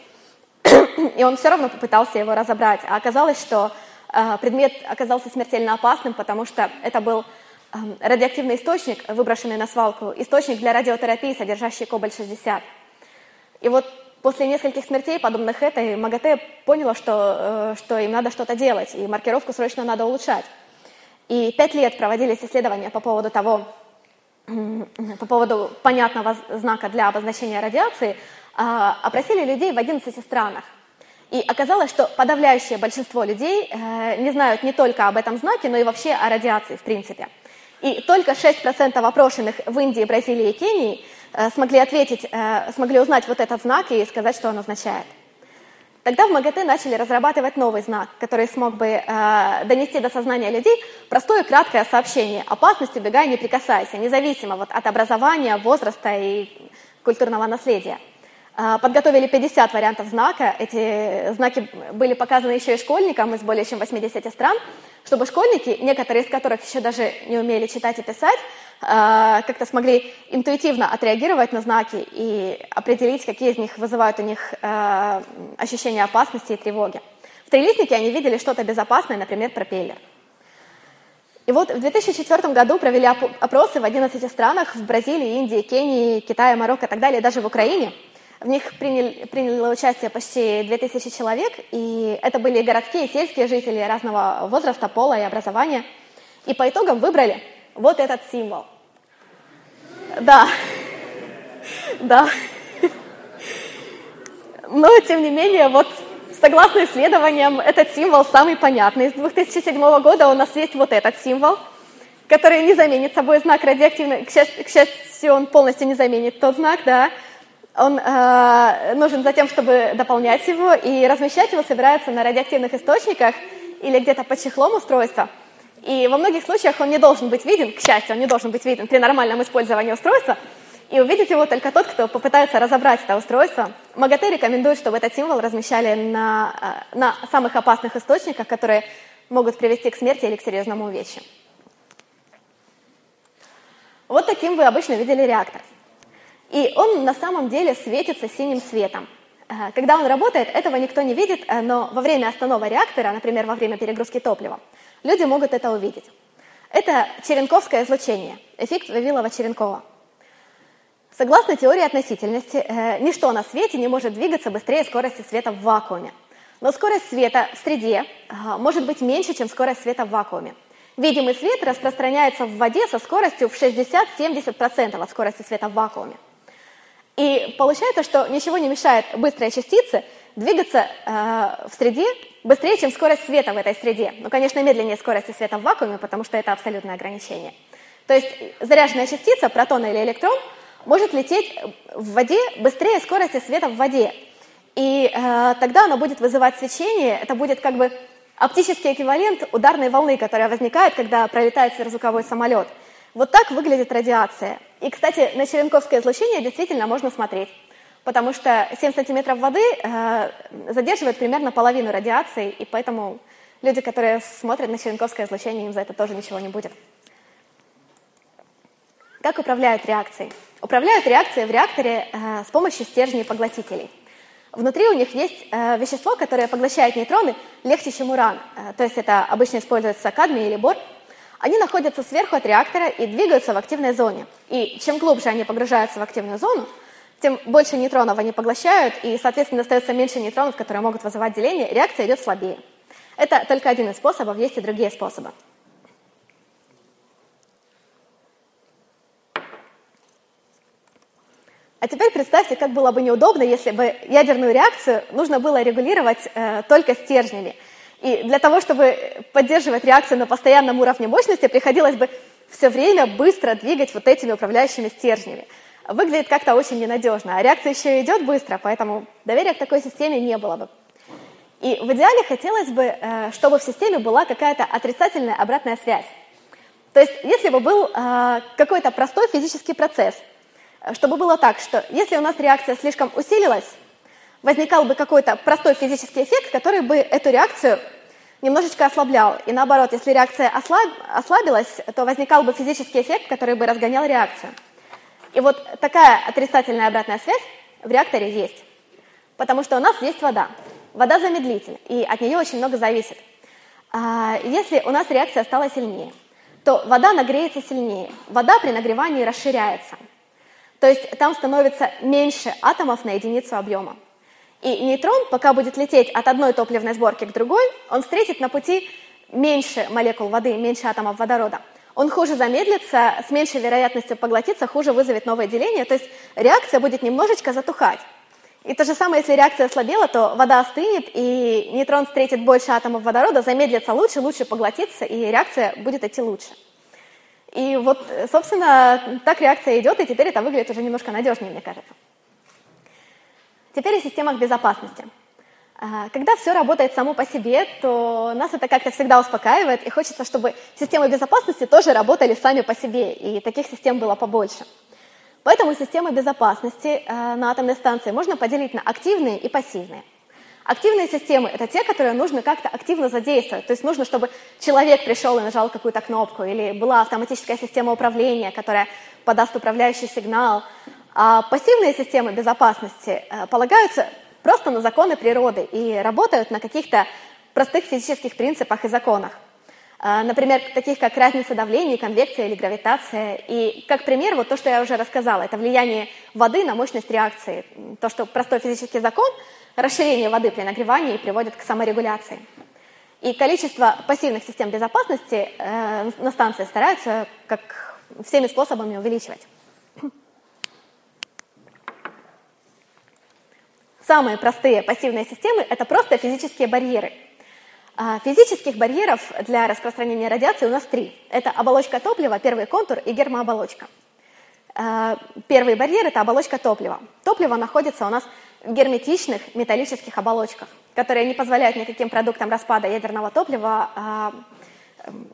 B: и он все равно попытался его разобрать. А оказалось, что э, предмет оказался смертельно опасным, потому что это был э, радиоактивный источник, выброшенный на свалку, источник для радиотерапии, содержащий кобальт-60. И вот После нескольких смертей, подобных этой, МАГАТЭ поняла, что, э, что им надо что-то делать, и маркировку срочно надо улучшать. И пять лет проводились исследования по поводу того, по поводу понятного знака для обозначения радиации, а, опросили людей в 11 странах. И оказалось, что подавляющее большинство людей э, не знают не только об этом знаке, но и вообще о радиации в принципе. И только 6% опрошенных в Индии, Бразилии и Кении смогли ответить, э, смогли узнать вот этот знак и сказать, что он означает. Тогда в МАГАТЭ начали разрабатывать новый знак, который смог бы э, донести до сознания людей простое краткое сообщение «Опасность, убегай, не прикасайся», независимо вот от образования, возраста и культурного наследия. Э, подготовили 50 вариантов знака. Эти знаки были показаны еще и школьникам из более чем 80 стран, чтобы школьники, некоторые из которых еще даже не умели читать и писать, Э, как-то смогли интуитивно отреагировать на знаки и определить, какие из них вызывают у них э, ощущение опасности и тревоги. В трилистнике они видели что-то безопасное, например, пропеллер. И вот в 2004 году провели опросы в 11 странах, в Бразилии, Индии, Кении, Китае, Марокко и так далее, даже в Украине. В них приняли, приняло участие почти 2000 человек, и это были городские и сельские жители разного возраста, пола и образования. И по итогам выбрали вот этот символ. Да, да. Но, тем не менее, вот согласно исследованиям, этот символ самый понятный. С 2007 года у нас есть вот этот символ, который не заменит собой знак радиоактивный. К счастью, к счастью он полностью не заменит тот знак, да. Он э, нужен за тем, чтобы дополнять его, и размещать его собираются на радиоактивных источниках или где-то под чехлом устройства – и во многих случаях он не должен быть виден, к счастью, он не должен быть виден при нормальном использовании устройства, и увидеть его только тот, кто попытается разобрать это устройство. МАГАТЭ рекомендует, чтобы этот символ размещали на, э, на самых опасных источниках, которые могут привести к смерти или к серьезному увечью. Вот таким вы обычно видели реактор. И он на самом деле светится синим светом. Э, когда он работает, этого никто не видит, э, но во время останова реактора, например, во время перегрузки топлива, люди могут это увидеть. Это черенковское излучение, эффект Вавилова-Черенкова. Согласно теории относительности, э, ничто на свете не может двигаться быстрее скорости света в вакууме. Но скорость света в среде э, может быть меньше, чем скорость света в вакууме. Видимый свет распространяется в воде со скоростью в 60-70% от скорости света в вакууме. И получается, что ничего не мешает быстрой частице двигаться э, в среде быстрее, чем скорость света в этой среде. Ну, конечно, медленнее скорости света в вакууме, потому что это абсолютное ограничение. То есть заряженная частица, протон или электрон, может лететь в воде быстрее скорости света в воде. И э, тогда она будет вызывать свечение, это будет как бы оптический эквивалент ударной волны, которая возникает, когда пролетает сверхзвуковой самолет. Вот так выглядит радиация. И, кстати, на черенковское излучение действительно можно смотреть, потому что 7 сантиметров воды э, задерживает примерно половину радиации, и поэтому люди, которые смотрят на черенковское излучение, им за это тоже ничего не будет. Как управляют реакцией? Управляют реакцией в реакторе э, с помощью стержней поглотителей – Внутри у них есть э, вещество, которое поглощает нейтроны легче, чем уран. Э, то есть это обычно используется кадмий или бор. Они находятся сверху от реактора и двигаются в активной зоне. И чем глубже они погружаются в активную зону, тем больше нейтронов они поглощают, и, соответственно, остается меньше нейтронов, которые могут вызывать деление, реакция идет слабее. Это только один из способов, есть и другие способы. А теперь представьте, как было бы неудобно, если бы ядерную реакцию нужно было регулировать э, только стержнями. И для того, чтобы поддерживать реакцию на постоянном уровне мощности, приходилось бы все время быстро двигать вот этими управляющими стержнями. Выглядит как-то очень ненадежно, а реакция еще идет быстро, поэтому доверия к такой системе не было бы. И в идеале хотелось бы, э, чтобы в системе была какая-то отрицательная обратная связь. То есть, если бы был э, какой-то простой физический процесс – чтобы было так, что если у нас реакция слишком усилилась, возникал бы какой-то простой физический эффект, который бы эту реакцию немножечко ослаблял. И наоборот, если реакция ослаб, ослабилась, то возникал бы физический эффект, который бы разгонял реакцию. И вот такая отрицательная обратная связь в реакторе есть. Потому что у нас есть вода. Вода замедлитель, и от нее очень много зависит. А если у нас реакция стала сильнее, то вода нагреется сильнее. Вода при нагревании расширяется – то есть там становится меньше атомов на единицу объема. И нейтрон, пока будет лететь от одной топливной сборки к другой, он встретит на пути меньше молекул воды, меньше атомов водорода. Он хуже замедлится, с меньшей вероятностью поглотиться, хуже вызовет новое деление, то есть реакция будет немножечко затухать. И то же самое, если реакция ослабела, то вода остынет, и нейтрон встретит больше атомов водорода, замедлится лучше, лучше поглотится, и реакция будет идти лучше. И вот, собственно, так реакция идет, и теперь это выглядит уже немножко надежнее, мне кажется. Теперь о системах безопасности. А, когда все работает само по себе, то нас это как-то всегда успокаивает, и хочется, чтобы системы безопасности тоже работали сами по себе, и таких систем было побольше. Поэтому системы безопасности а, на атомной станции можно поделить на активные и пассивные. Активные системы — это те, которые нужно как-то активно задействовать. То есть нужно, чтобы человек пришел и нажал какую-то кнопку, или была автоматическая система управления, которая подаст управляющий сигнал. А пассивные системы безопасности э, полагаются просто на законы природы и работают на каких-то простых физических принципах и законах. Э, например, таких как разница давления, конвекция или гравитация. И как пример, вот то, что я уже рассказала, это влияние воды на мощность реакции. То, что простой физический закон — расширение воды при нагревании приводит к саморегуляции. И количество пассивных систем безопасности э, на станции стараются как всеми способами увеличивать. Самые простые пассивные системы – это просто физические барьеры. А физических барьеров для распространения радиации у нас три. Это оболочка топлива, первый контур и гермооболочка. А, первый барьер – это оболочка топлива. Топливо находится у нас в герметичных металлических оболочках, которые не позволяют никаким продуктам распада ядерного топлива а,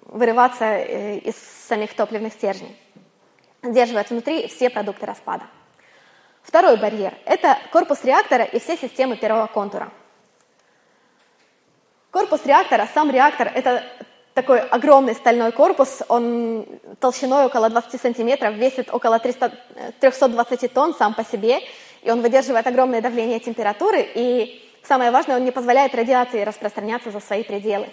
B: вырываться э, из самих топливных стержней. Сдерживают внутри все продукты распада. Второй барьер – это корпус реактора и все системы первого контура. Корпус реактора, сам реактор – это такой огромный стальной корпус, он толщиной около 20 сантиметров, весит около 300, 320 тонн сам по себе – и он выдерживает огромное давление температуры, и самое важное, он не позволяет радиации распространяться за свои пределы.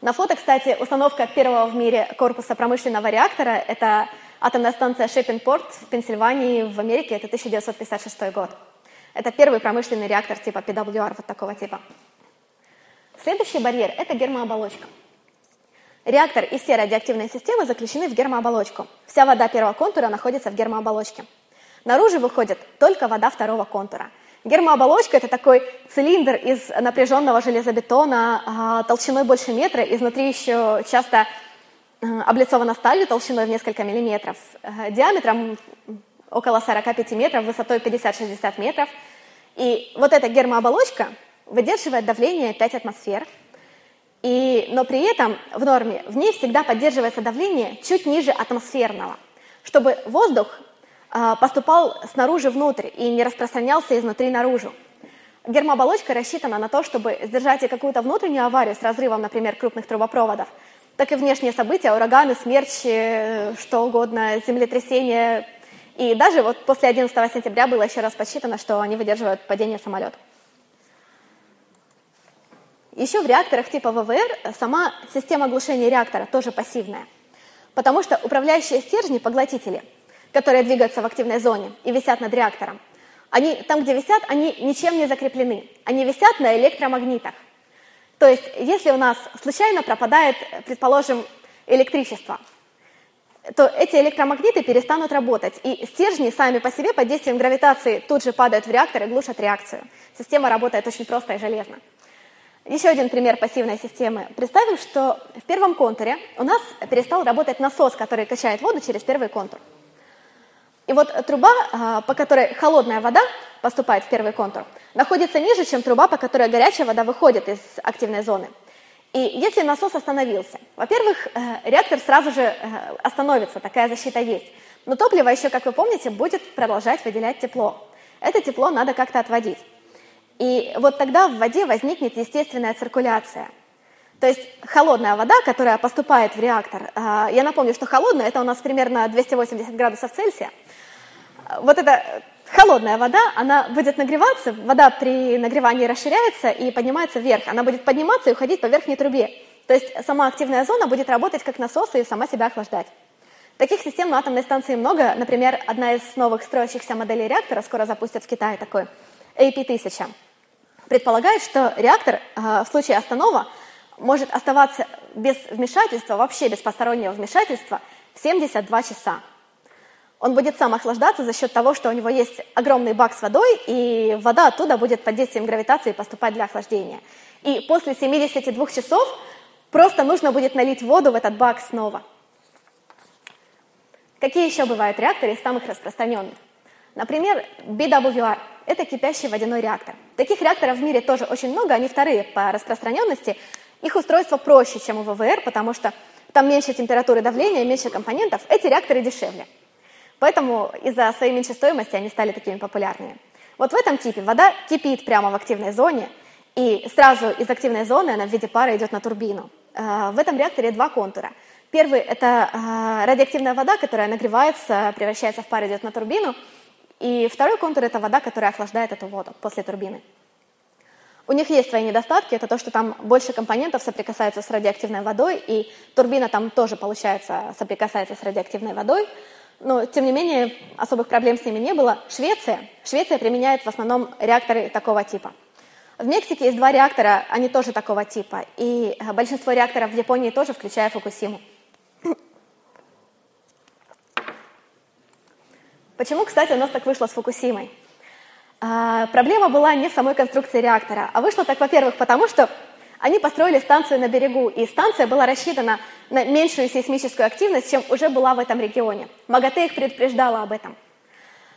B: На фото, кстати, установка первого в мире корпуса промышленного реактора – это Атомная станция Шеппинпорт в Пенсильвании в Америке – это 1956 год. Это первый промышленный реактор типа PWR, вот такого типа. Следующий барьер – это гермооболочка. Реактор и все радиоактивные системы заключены в гермооболочку. Вся вода первого контура находится в гермооболочке. Наружу выходит только вода второго контура. Гермооболочка – это такой цилиндр из напряженного железобетона а, толщиной больше метра, изнутри еще часто облицована сталью толщиной в несколько миллиметров, а, диаметром около 45 метров, высотой 50-60 метров. И вот эта гермооболочка выдерживает давление 5 атмосфер, и, но при этом в норме в ней всегда поддерживается давление чуть ниже атмосферного, чтобы воздух э, поступал снаружи внутрь и не распространялся изнутри наружу. Гермооболочка рассчитана на то, чтобы сдержать и какую-то внутреннюю аварию с разрывом, например, крупных трубопроводов, так и внешние события, ураганы, смерчи, э, что угодно, землетрясения. И даже вот после 11 сентября было еще раз подсчитано, что они выдерживают падение самолета. Еще в реакторах типа ВВР сама система глушения реактора тоже пассивная, потому что управляющие стержни, поглотители, которые двигаются в активной зоне и висят над реактором, они, там, где висят, они ничем не закреплены. Они висят на электромагнитах. То есть, если у нас случайно пропадает, предположим, электричество, то эти электромагниты перестанут работать, и стержни сами по себе под действием гравитации тут же падают в реактор и глушат реакцию. Система работает очень просто и железно. Еще один пример пассивной системы. Представим, что в первом контуре у нас перестал работать насос, который качает воду через первый контур. И вот труба, а, по которой холодная вода поступает в первый контур, находится ниже, чем труба, по которой горячая вода выходит из активной зоны. И если насос остановился, во-первых, э, реактор сразу же э, остановится, такая защита есть. Но топливо еще, как вы помните, будет продолжать выделять тепло. Это тепло надо как-то отводить. И вот тогда в воде возникнет естественная циркуляция. То есть холодная вода, которая поступает в реактор, а, я напомню, что холодная, это у нас примерно 280 градусов Цельсия. Вот эта холодная вода, она будет нагреваться, вода при нагревании расширяется и поднимается вверх. Она будет подниматься и уходить по верхней трубе. То есть сама активная зона будет работать как насос и сама себя охлаждать. Таких систем на атомной станции много. Например, одна из новых строящихся моделей реактора скоро запустят в Китае такой AP-1000 предполагает, что реактор в случае останова может оставаться без вмешательства, вообще без постороннего вмешательства, 72 часа. Он будет сам охлаждаться за счет того, что у него есть огромный бак с водой, и вода оттуда будет под действием гравитации поступать для охлаждения. И после 72 часов просто нужно будет налить воду в этот бак снова. Какие еще бывают реакторы из самых распространенных? Например, BWR – это кипящий водяной реактор. Таких реакторов в мире тоже очень много, они вторые по распространенности. Их устройство проще, чем у ВВР, потому что там меньше температуры давления, меньше компонентов. Эти реакторы дешевле. Поэтому из-за своей меньшей стоимости они стали такими популярными. Вот в этом типе вода кипит прямо в активной зоне, и сразу из активной зоны она в виде пара идет на турбину. Э, в этом реакторе два контура. Первый – это э, радиоактивная вода, которая нагревается, превращается в пар, идет на турбину – и второй контур – это вода, которая охлаждает эту воду после турбины. У них есть свои недостатки, это то, что там больше компонентов соприкасаются с радиоактивной водой, и турбина там тоже, получается, соприкасается с радиоактивной водой, но, тем не менее, особых проблем с ними не было. Швеция. Швеция применяет в основном реакторы такого типа. В Мексике есть два реактора, они тоже такого типа, и большинство реакторов в Японии тоже, включая Фукусиму. Почему, кстати, у нас так вышло с Фукусимой? А, проблема была не в самой конструкции реактора, а вышло так, во-первых, потому что они построили станцию на берегу, и станция была рассчитана на меньшую сейсмическую активность, чем уже была в этом регионе. МАГАТЭ их предупреждала об этом.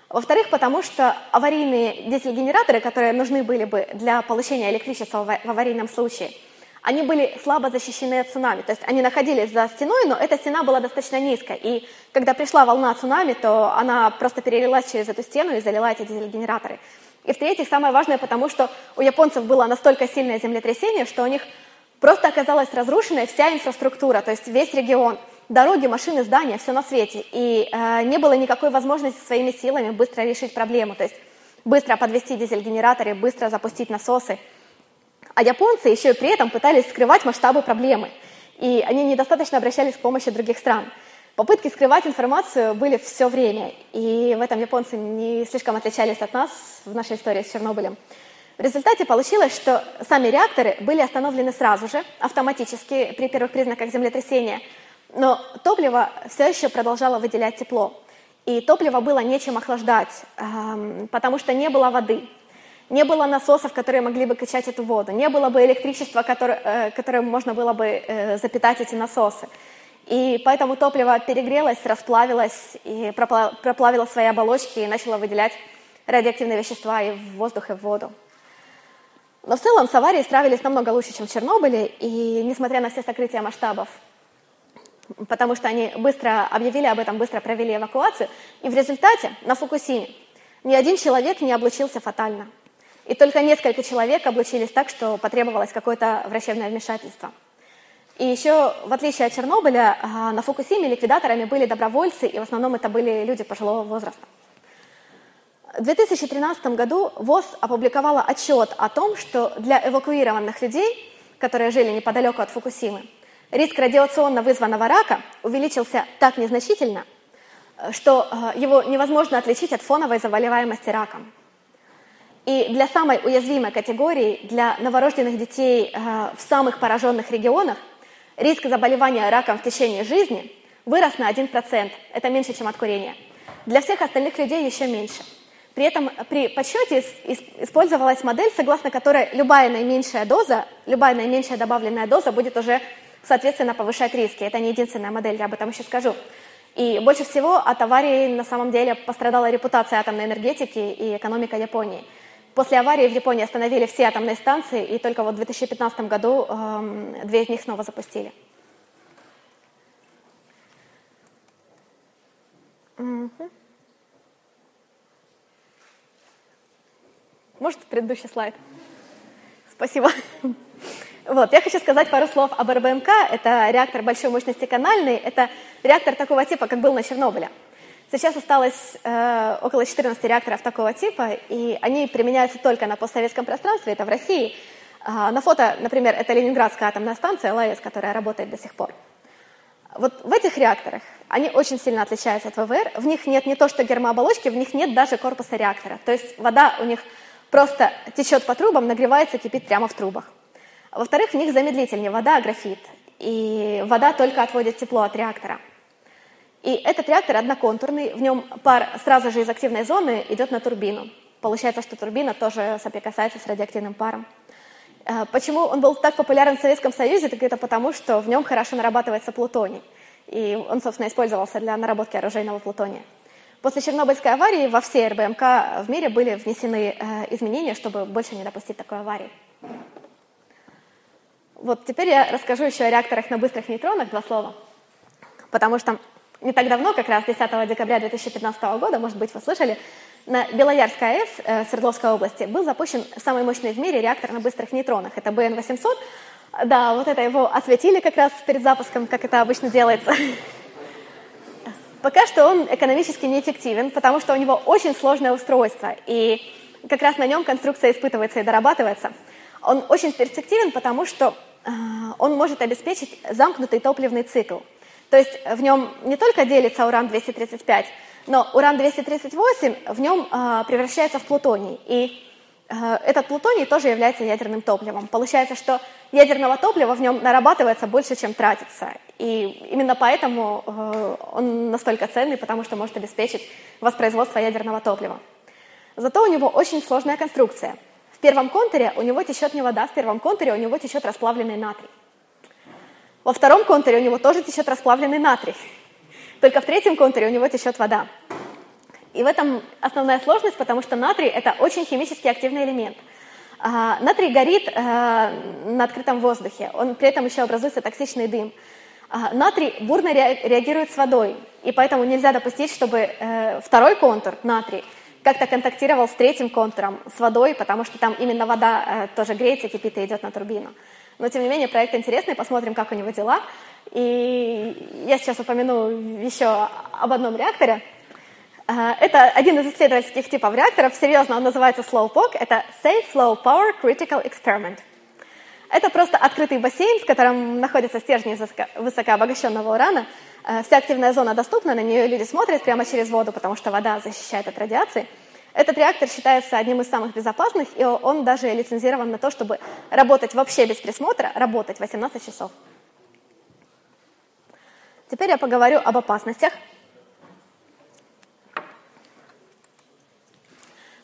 B: Во-вторых, потому что аварийные дизель-генераторы, которые нужны были бы для получения электричества в аварийном случае – они были слабо защищены от цунами. То есть они находились за стеной, но эта стена была достаточно низкая. И когда пришла волна цунами, то она просто перелилась через эту стену и залила эти дизель-генераторы. И в-третьих, самое важное, потому что у японцев было настолько сильное землетрясение, что у них просто оказалась разрушенная вся инфраструктура, то есть весь регион, дороги, машины, здания, все на свете. И э, не было никакой возможности своими силами быстро решить проблему, то есть быстро подвести дизель-генераторы, быстро запустить насосы – а японцы еще и при этом пытались скрывать масштабы проблемы. И они недостаточно обращались к помощи других стран. Попытки скрывать информацию были все время, и в этом японцы не слишком отличались от нас в нашей истории с Чернобылем. В результате получилось, что сами реакторы были остановлены сразу же, автоматически, при первых признаках землетрясения, но топливо все еще продолжало выделять тепло. И топливо было нечем охлаждать, эм, потому что не было воды, не было насосов, которые могли бы качать эту воду, не было бы электричества, которое, э, которым можно было бы э, запитать эти насосы. И поэтому топливо перегрелось, расплавилось и проплавило свои оболочки и начало выделять радиоактивные вещества и в воздух, и в воду. Но в целом с аварией справились намного лучше, чем в Чернобыле, и несмотря на все сокрытия масштабов, потому что они быстро объявили об этом, быстро провели эвакуацию, и в результате на Фукусиме ни один человек не облучился фатально. И только несколько человек облучились так, что потребовалось какое-то врачебное вмешательство – и еще, в отличие от Чернобыля, а, на Фукусиме ликвидаторами были добровольцы, и в основном это были люди пожилого возраста. В 2013 году ВОЗ опубликовала отчет о том, что для эвакуированных людей, которые жили неподалеку от Фукусимы, риск радиационно вызванного рака увеличился так незначительно, что а, его невозможно отличить от фоновой заболеваемости раком. И для самой уязвимой категории, для новорожденных детей а, в самых пораженных регионах, Риск заболевания раком в течение жизни вырос на 1%. Это меньше, чем от курения. Для всех остальных людей еще меньше. При этом при подсчете использовалась модель, согласно которой любая наименьшая доза, любая наименьшая добавленная доза будет уже, соответственно, повышать риски. Это не единственная модель, я об этом еще скажу. И больше всего от аварии на самом деле пострадала репутация атомной энергетики и экономика Японии – После аварии в Японии остановили все атомные станции, и только вот в 2015 году э, две из них снова запустили. Угу. Может, предыдущий слайд? Спасибо. Вот, я хочу сказать пару слов об РБМК. Это реактор большой мощности канальный. Это реактор такого типа, как был на Чернобыле. Сейчас осталось э, около 14 реакторов такого типа, и они применяются только на постсоветском пространстве, это в России. А на фото, например, это Ленинградская атомная станция ЛАЭС, которая работает до сих пор. Вот в этих реакторах они очень сильно отличаются от ВВР. В них нет не то что гермооболочки, в них нет даже корпуса реактора. То есть вода у них просто течет по трубам, нагревается, кипит прямо в трубах. Во-вторых, в них замедлительнее вода, а графит. И вода только отводит тепло от реактора. И этот реактор одноконтурный, в нем пар сразу же из активной зоны идет на турбину. Получается, что турбина тоже соприкасается с радиоактивным паром. Э, почему он был так популярен в Советском Союзе, так это потому, что в нем хорошо нарабатывается плутоний. И он, собственно, использовался для наработки оружейного плутония. После Чернобыльской аварии во все РБМК в мире были внесены э, изменения, чтобы больше не допустить такой аварии. Вот теперь я расскажу еще о реакторах на быстрых нейтронах, два слова. Потому что не так давно, как раз 10 декабря 2015 года, может быть, вы слышали, на Белоярской АЭС э, Свердловской области был запущен самый мощный в мире реактор на быстрых нейтронах. Это БН-800. Да, вот это его осветили как раз перед запуском, как это обычно делается. Пока что он экономически неэффективен, потому что у него очень сложное устройство, и как раз на нем конструкция испытывается и дорабатывается. Он очень перспективен, потому что э, он может обеспечить замкнутый топливный цикл – то есть в нем не только делится уран-235, но уран-238 в нем э, превращается в плутоний. И э, этот плутоний тоже является ядерным топливом. Получается, что ядерного топлива в нем нарабатывается больше, чем тратится. И именно поэтому э, он настолько ценный, потому что может обеспечить воспроизводство ядерного топлива. Зато у него очень сложная конструкция. В первом контуре у него течет не вода, в первом контуре у него течет расплавленный натрий. Во втором контуре у него тоже течет расплавленный натрий. Только в третьем контуре у него течет вода. И в этом основная сложность, потому что натрий – это очень химически активный элемент. А, натрий горит а, на открытом воздухе, он при этом еще образуется токсичный дым. А, натрий бурно реагирует с водой, и поэтому нельзя допустить, чтобы э, второй контур, натрий, как-то контактировал с третьим контуром, с водой, потому что там именно вода э, тоже греется, кипит и идет на турбину. Но, тем не менее, проект интересный, посмотрим, как у него дела. И я сейчас упомяну еще об одном реакторе. А, это один из исследовательских типов реакторов. Серьезно, он называется Slowpoke. Это Safe Flow Power Critical Experiment. Это просто открытый бассейн, в котором находятся стержни высокообогащенного урана. э, вся активная зона доступна, на нее люди смотрят прямо через воду, потому что вода защищает от радиации. Этот реактор считается одним из самых безопасных, и он даже лицензирован на то, чтобы работать вообще без присмотра, работать 18 часов. Теперь я поговорю об опасностях.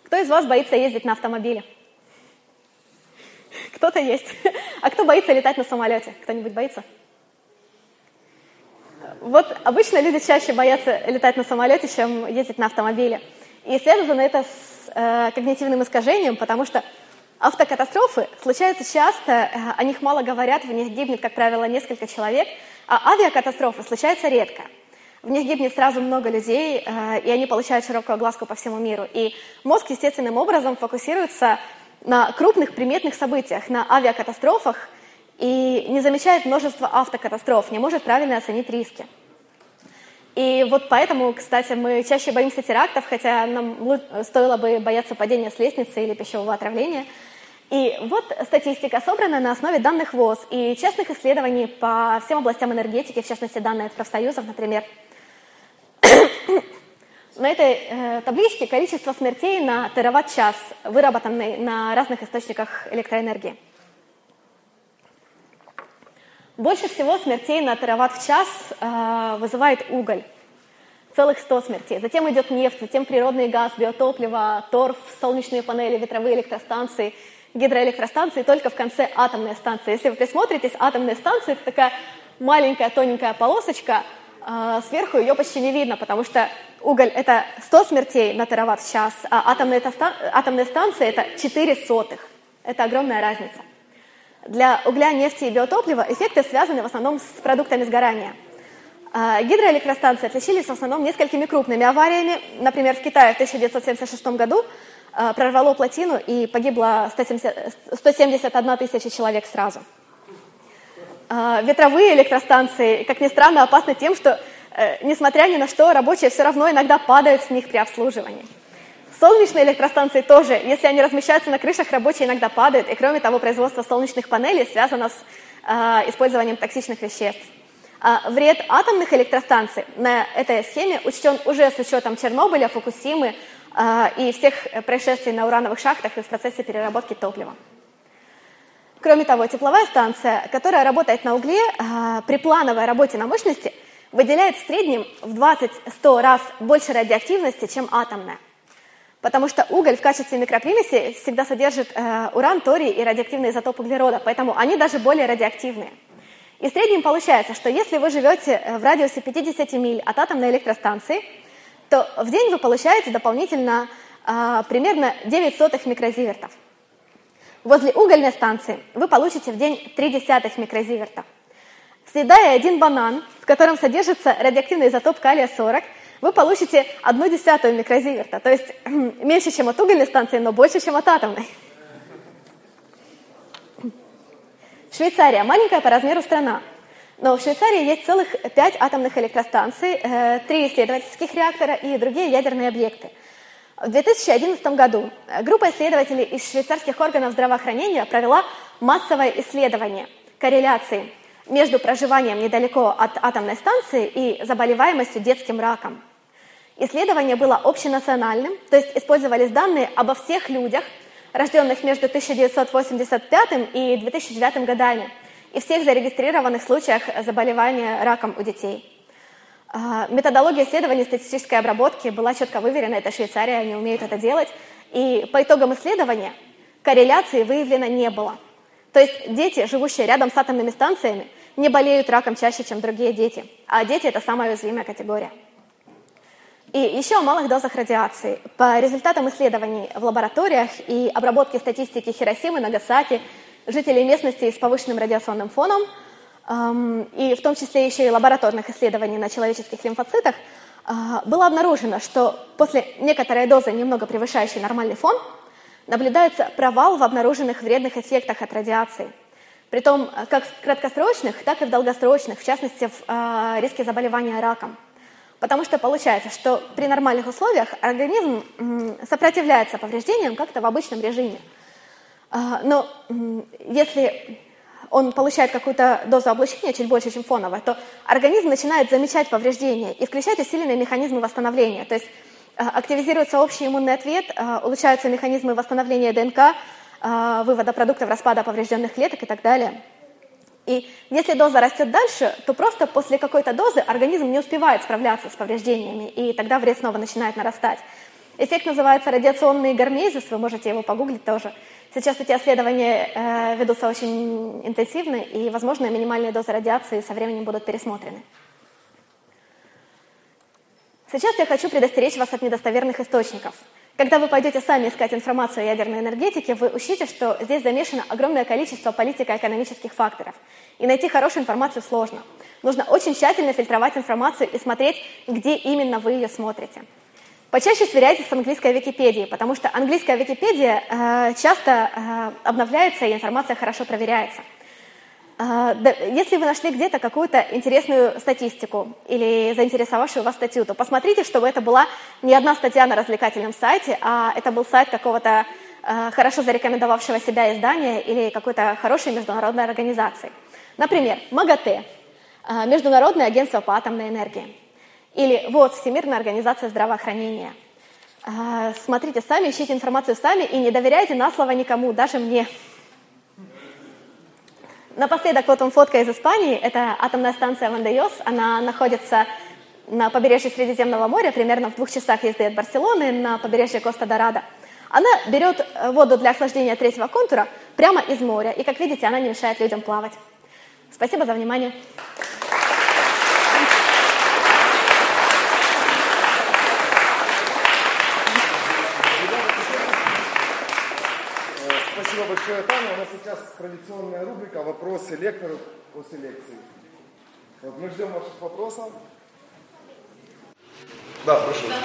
B: Кто из вас боится ездить на автомобиле? Кто-то есть. А кто боится летать на самолете? Кто-нибудь боится? Вот обычно люди чаще боятся летать на самолете, чем ездить на автомобиле. И связано это с э, когнитивным искажением, потому что автокатастрофы случаются часто, э, о них мало говорят, в них гибнет, как правило, несколько человек, а авиакатастрофы случаются редко. В них гибнет сразу много людей, э, и они получают широкую огласку по всему миру. И мозг естественным образом фокусируется на крупных приметных событиях, на авиакатастрофах, и не замечает множество автокатастроф, не может правильно оценить риски. И вот поэтому, кстати, мы чаще боимся терактов, хотя нам стоило бы бояться падения с лестницы или пищевого отравления. И вот статистика собрана на основе данных ВОЗ и частных исследований по всем областям энергетики, в частности, данные от профсоюзов, например. На этой э, табличке количество смертей на тераватт-час, выработанный на разных источниках электроэнергии. Больше всего смертей на тераватт в час э, вызывает уголь. Целых 100 смертей. Затем идет нефть, затем природный газ, биотопливо, торф, солнечные панели, ветровые электростанции, гидроэлектростанции, только в конце атомная станция. Если вы присмотритесь, атомная станция – это такая маленькая тоненькая полосочка, э, сверху ее почти не видно, потому что уголь – это 100 смертей на тераватт в час, а атомная, атомная станция – это 4 сотых. Это огромная разница. Для угля, нефти и биотоплива эффекты связаны в основном с продуктами сгорания. А, гидроэлектростанции отличились в основном несколькими крупными авариями. Например, в Китае в 1976 году а, прорвало плотину и погибло 170, 171 тысяча человек сразу. А, ветровые электростанции, как ни странно, опасны тем, что, э, несмотря ни на что, рабочие все равно иногда падают с них при обслуживании. Солнечные электростанции тоже, если они размещаются на крышах, рабочие иногда падают. И кроме того, производство солнечных панелей связано с э, использованием токсичных веществ. А вред атомных электростанций на этой схеме учтен уже с учетом Чернобыля, Фукусимы э, и всех происшествий на урановых шахтах и в процессе переработки топлива. Кроме того, тепловая станция, которая работает на угле, э, при плановой работе на мощности выделяет в среднем в 20-100 раз больше радиоактивности, чем атомная. Потому что уголь в качестве микропримеси всегда содержит э, уран, торий и радиоактивный изотоп углерода, поэтому они даже более радиоактивные. И в среднем получается, что если вы живете э, в радиусе 50 миль от атомной электростанции, то в день вы получаете дополнительно э, примерно 9 сотых микрозивертов. Возле угольной станции вы получите в день 3 десятых микрозивертов. Съедая один банан, в котором содержится радиоактивный изотоп калия-40, вы получите одну десятую микрозиверта, то есть меньше, чем от угольной станции, но больше, чем от атомной. Швейцария – маленькая по размеру страна, но в Швейцарии есть целых пять атомных электростанций, э, три исследовательских реактора и другие ядерные объекты. В 2011 году группа исследователей из швейцарских органов здравоохранения провела массовое исследование корреляции между проживанием недалеко от атомной станции и заболеваемостью детским раком. Исследование было общенациональным, то есть использовались данные обо всех людях, рожденных между 1985 и 2009 годами, и всех зарегистрированных случаях заболевания раком у детей. А, методология исследования статистической обработки была четко выверена, это Швейцария, они умеют это делать, и по итогам исследования корреляции выявлено не было. То есть дети, живущие рядом с атомными станциями, не болеют раком чаще, чем другие дети, а дети – это самая уязвимая категория. И еще о малых дозах радиации. По результатам исследований в лабораториях и обработки статистики Хиросимы, Нагасаки, жителей местности с повышенным радиационным фоном, эм, и в том числе еще и лабораторных исследований на человеческих лимфоцитах, э, было обнаружено, что после некоторой дозы, немного превышающей нормальный фон, наблюдается провал в обнаруженных вредных эффектах от радиации. Притом как в краткосрочных, так и в долгосрочных, в частности, в э, риске заболевания раком. Потому что получается, что при нормальных условиях организм сопротивляется повреждениям как-то в обычном режиме. А, но если он получает какую-то дозу облучения, чуть больше, чем фоновая, то организм начинает замечать повреждения и включать усиленные механизмы восстановления. То есть э, активизируется общий иммунный ответ, э, улучшаются механизмы восстановления ДНК, вывода продуктов распада поврежденных клеток и так далее. И если доза растет дальше, то просто после какой-то дозы организм не успевает справляться с повреждениями, и тогда вред снова начинает нарастать. Эффект называется радиационный гармезис, вы можете его погуглить тоже. Сейчас эти исследования э, ведутся очень интенсивно, и, возможно, минимальные дозы радиации со временем будут пересмотрены. Сейчас я хочу предостеречь вас от недостоверных источников. Когда вы пойдете сами искать информацию о ядерной энергетике, вы учтите, что здесь замешано огромное количество политико-экономических факторов. И найти хорошую информацию сложно. Нужно очень тщательно фильтровать информацию и смотреть, где именно вы ее смотрите. Почаще сверяйтесь с английской Википедией, потому что английская Википедия э, часто э, обновляется и информация хорошо проверяется. Да, если вы нашли где-то какую-то интересную статистику или заинтересовавшую вас статью, то посмотрите, чтобы это была не одна статья на развлекательном сайте, а это был сайт какого-то э, хорошо зарекомендовавшего себя издания или какой-то хорошей международной организации. Например, МАГАТЭ, э, Международное агентство по атомной энергии. Или вот Всемирная организация здравоохранения. А, смотрите сами, ищите информацию сами и не доверяйте на слово никому, даже мне. Напоследок, вот вам фотка из Испании. Это атомная станция Вандайос. Она находится на побережье Средиземного моря, примерно в двух часах езды от Барселоны, на побережье Коста-Дорадо. Она берет э, воду для охлаждения третьего контура прямо из моря. И, как видите, она не мешает людям плавать. Спасибо за внимание.
A: Спасибо большое, Таня. У нас сейчас традиционная рубрика «Вопросы лектору после лекции». Вот мы ждем ваших вопросов. Да, прошу. Да.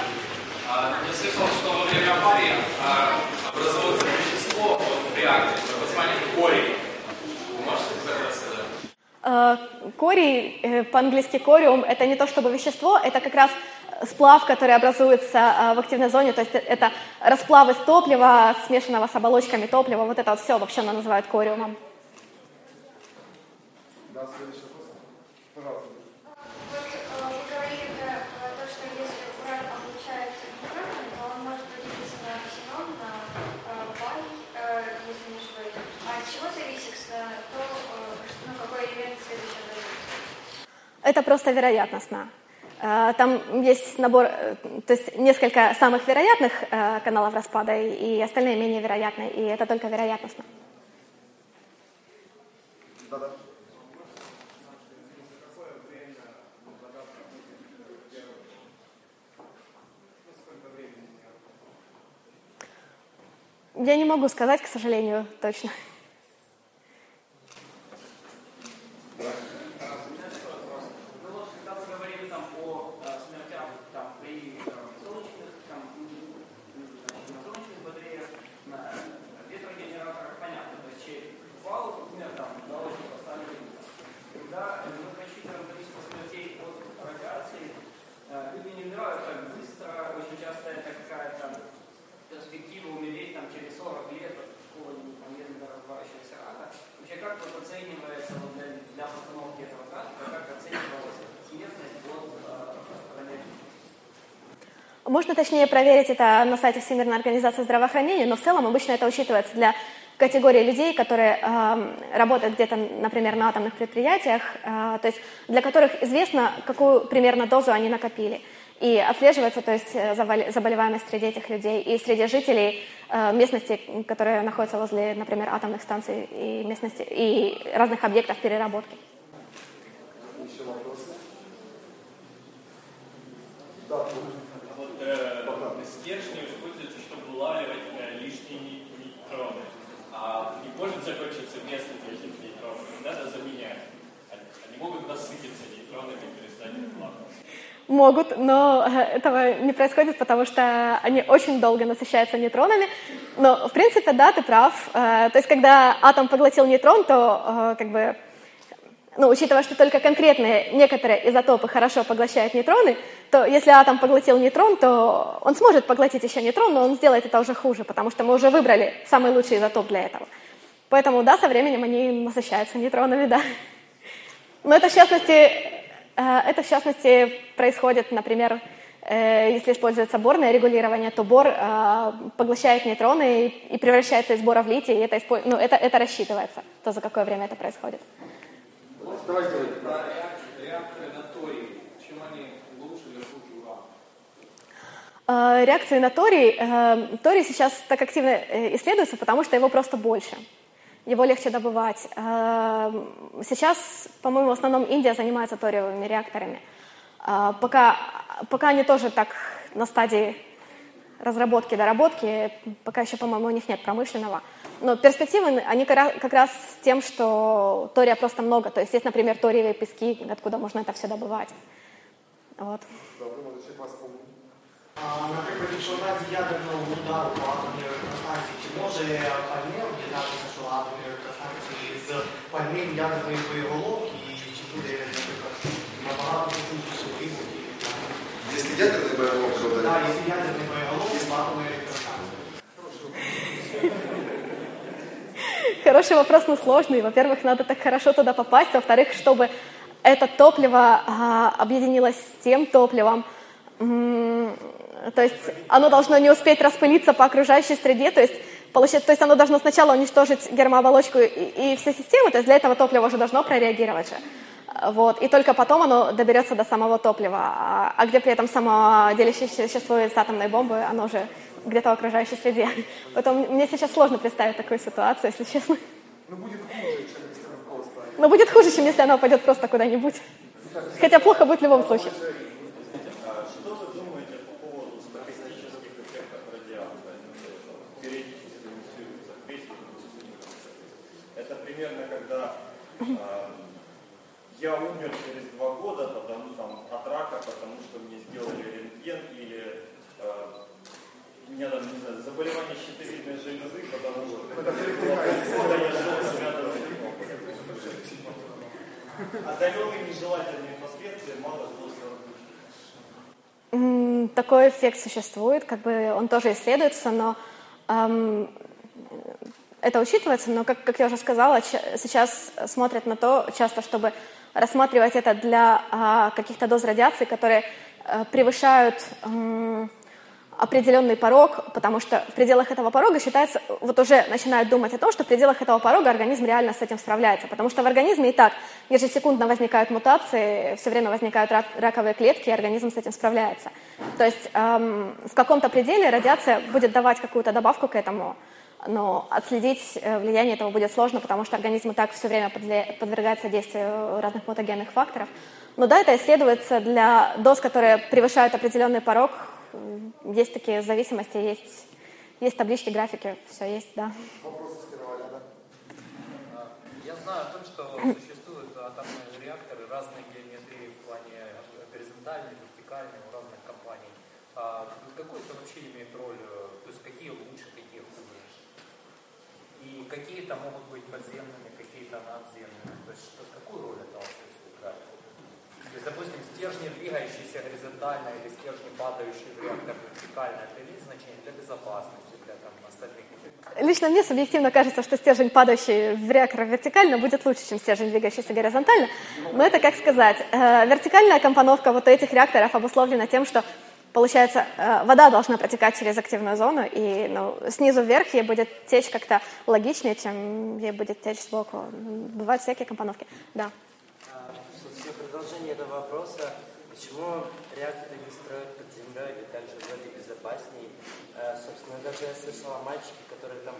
C: А, я слышал, что во время аварии а, образуется вещество в реакторе под названием. Вы можете это рассказать?
B: А, корий, э, по-английски кориум, это не то чтобы вещество, это как раз сплав, который образуется а, в активной зоне, то есть это расплав из топлива, смешанного с оболочками топлива, вот это вот все вообще называют кориумом.
A: Да, следующий вопрос. Пожалуйста.
B: Это просто вероятностно. Э, там есть набор, э, то есть несколько самых вероятных э, каналов распада, и остальные менее вероятные, и это только вероятностно. Я не могу сказать, к сожалению, точно. Можно точнее проверить это на сайте Всемирной организации здравоохранения, но в целом обычно это учитывается для категории людей, которые э, работают где-то, например, на атомных предприятиях, э, то есть для которых известно, какую примерно дозу они накопили. И отслеживается то есть, заболеваемость среди этих людей и среди жителей э, местности, которые находятся возле, например, атомных станций и, местности, и разных объектов переработки.
A: Еще вопросы? Да,
C: стержни используются, чтобы улавливать э, лишние нейтроны. А не может закончиться место этих нейтронов, надо заменять. Они могут насытиться нейтронами и перестать улавливать.
B: Могут, но э, этого не происходит, потому что они очень долго насыщаются нейтронами. Но, в принципе, да, ты прав. Э, то есть, когда атом поглотил нейтрон, то как бы ну, учитывая, что только конкретные некоторые изотопы хорошо поглощают нейтроны, то если атом поглотил нейтрон, то он сможет поглотить еще нейтрон, но он сделает это уже хуже, потому что мы уже выбрали самый лучший изотоп для этого. Поэтому, да, со временем они насыщаются нейтронами, да. Но это, в частности, э, это, в частности, происходит, например, э, если используется борное регулирование, то бор э, поглощает нейтроны и превращается из бора в литий, и это, ну, это, это рассчитывается, то, за какое время это происходит.
D: Реакции на торий. Чем они лучше или хуже
B: урана? Реакции на торий. Торий сейчас так активно исследуется, потому что его просто больше его легче добывать. Эм, сейчас, по-моему, в основном Индия занимается ториевыми реакторами. Э, пока, пока они тоже так на стадии разработки, доработки, пока еще, по-моему, у них нет промышленного. Но перспективы, они как раз тем, что тория просто много. То есть есть, например, ториевые пески, откуда можно это все добывать. Вот.
E: Наприклад, якщо в разі ядерного удару по атомній електростанції, чи може пальне об'єднатися, що атомні електростанції з пальним ядерної боєголовки, і чи буде, наприклад, набагато потужніше вибух?
A: Если ядерный боеголовка, то
E: да. якщо ядерний боєголовки з атомної електростанції.
B: Хороший вопрос, но сложный. Во-первых, надо так хорошо туда попасть. Во-вторых, чтобы это топливо а, объединилось с тем топливом, то есть оно должно не успеть распылиться по окружающей среде, то есть, получается, то есть оно должно сначала уничтожить гермооболочку и, и все системы, то есть для этого топливо уже должно прореагировать же. Вот, и только потом оно доберется до самого топлива. А, а где при этом само делящееся вещество из атомной бомбы, оно уже где-то в окружающей среде. Поэтому мне сейчас сложно представить такую ситуацию, если честно.
A: Но будет хуже, чем если оно просто...
B: Но будет хуже, чем если оно пойдет просто куда-нибудь. Хотя плохо будет в любом случае.
F: Я умер через два года потому, там, от рака, потому что мне сделали рентген или э, у меня там, не знаю, заболевание щитовидной железы, потому что я жил с рядом. Отдаленные нежелательные последствия мало что
B: Такой эффект существует, как бы он тоже исследуется, но эм, это учитывается, но, как, как я уже сказала, сейчас смотрят на то часто, чтобы рассматривать это для а, каких-то доз радиации, которые а, превышают а, определенный порог, потому что в пределах этого порога считается, вот уже начинают думать о том, что в пределах этого порога организм реально с этим справляется, потому что в организме и так ежесекундно возникают мутации, все время возникают рак, раковые клетки, и организм с этим справляется. То есть эм, в каком-то пределе радиация будет давать какую-то добавку к этому, но отследить э, влияние этого будет сложно, потому что организм и так все время подвергается действию разных мутагенных факторов. Но да, это исследуется для доз, которые превышают определенный порог. Есть такие зависимости, есть, есть таблички, графики, все есть, да.
D: Я знаю о том, что существуют атомные реакторы разной геометрии в плане горизонтальной, вертикальной у разных компаний. А какой это вообще имеет роль, то есть какие лучше, и какие-то могут быть подземными, какие-то надземными. То есть что, какую роль это играет? То есть, допустим, стержни, двигающиеся горизонтально или стержни, падающие в реактор вертикально, это имеет значение для безопасности, для там, остальных
B: Лично мне субъективно кажется, что стержень, падающий в реактор вертикально, будет лучше, чем стержень, двигающийся горизонтально. Но это, как сказать, э, вертикальная компоновка вот этих реакторов обусловлена тем, что Получается, э, вода должна протекать через активную зону, и ну, снизу вверх ей будет течь как-то логичнее, чем ей будет течь сбоку. Бывают всякие компоновки. Да.
G: А, в продолжение этого вопроса, почему реакторы не строят под землей и также вроде безопаснее? А, собственно, даже я слышал о мальчике, который там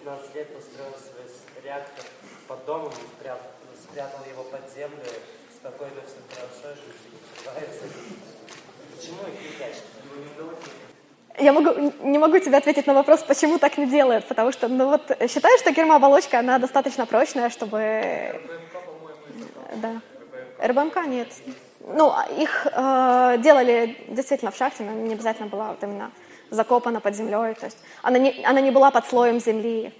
G: 15 лет построил свой реактор под домом, спрятал его под землю, спокойно все хорошо, жизнь развивается.
B: Я могу, не могу тебе ответить на вопрос, почему так не делают, потому что, ну вот, считаю, что гермооболочка, она достаточно прочная, чтобы... Да. РБМК нет. Ну, их э, делали действительно в шахте, но не обязательно была вот именно закопана под землей, то есть она не, она не была под слоем земли.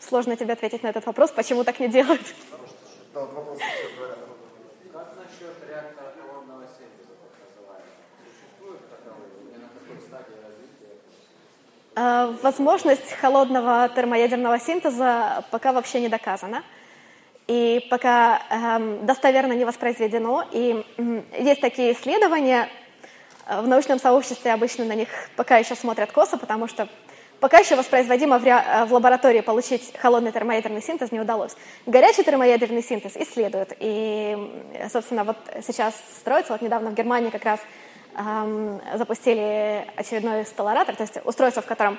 B: Сложно тебе ответить на этот вопрос, почему так не делают.
D: Да, вопрос Как насчет реактора
B: Э, возможность холодного термоядерного синтеза пока вообще не доказана. И пока эм, достоверно не воспроизведено. И э, есть такие исследования, э, в научном сообществе обычно на них пока еще смотрят косо, потому что пока еще воспроизводимо в, ре... в лаборатории получить холодный термоядерный синтез не удалось. Горячий термоядерный синтез исследуют. И, собственно, вот сейчас строится, вот недавно в Германии как раз эм, запустили очередной столаратор, то есть устройство, в котором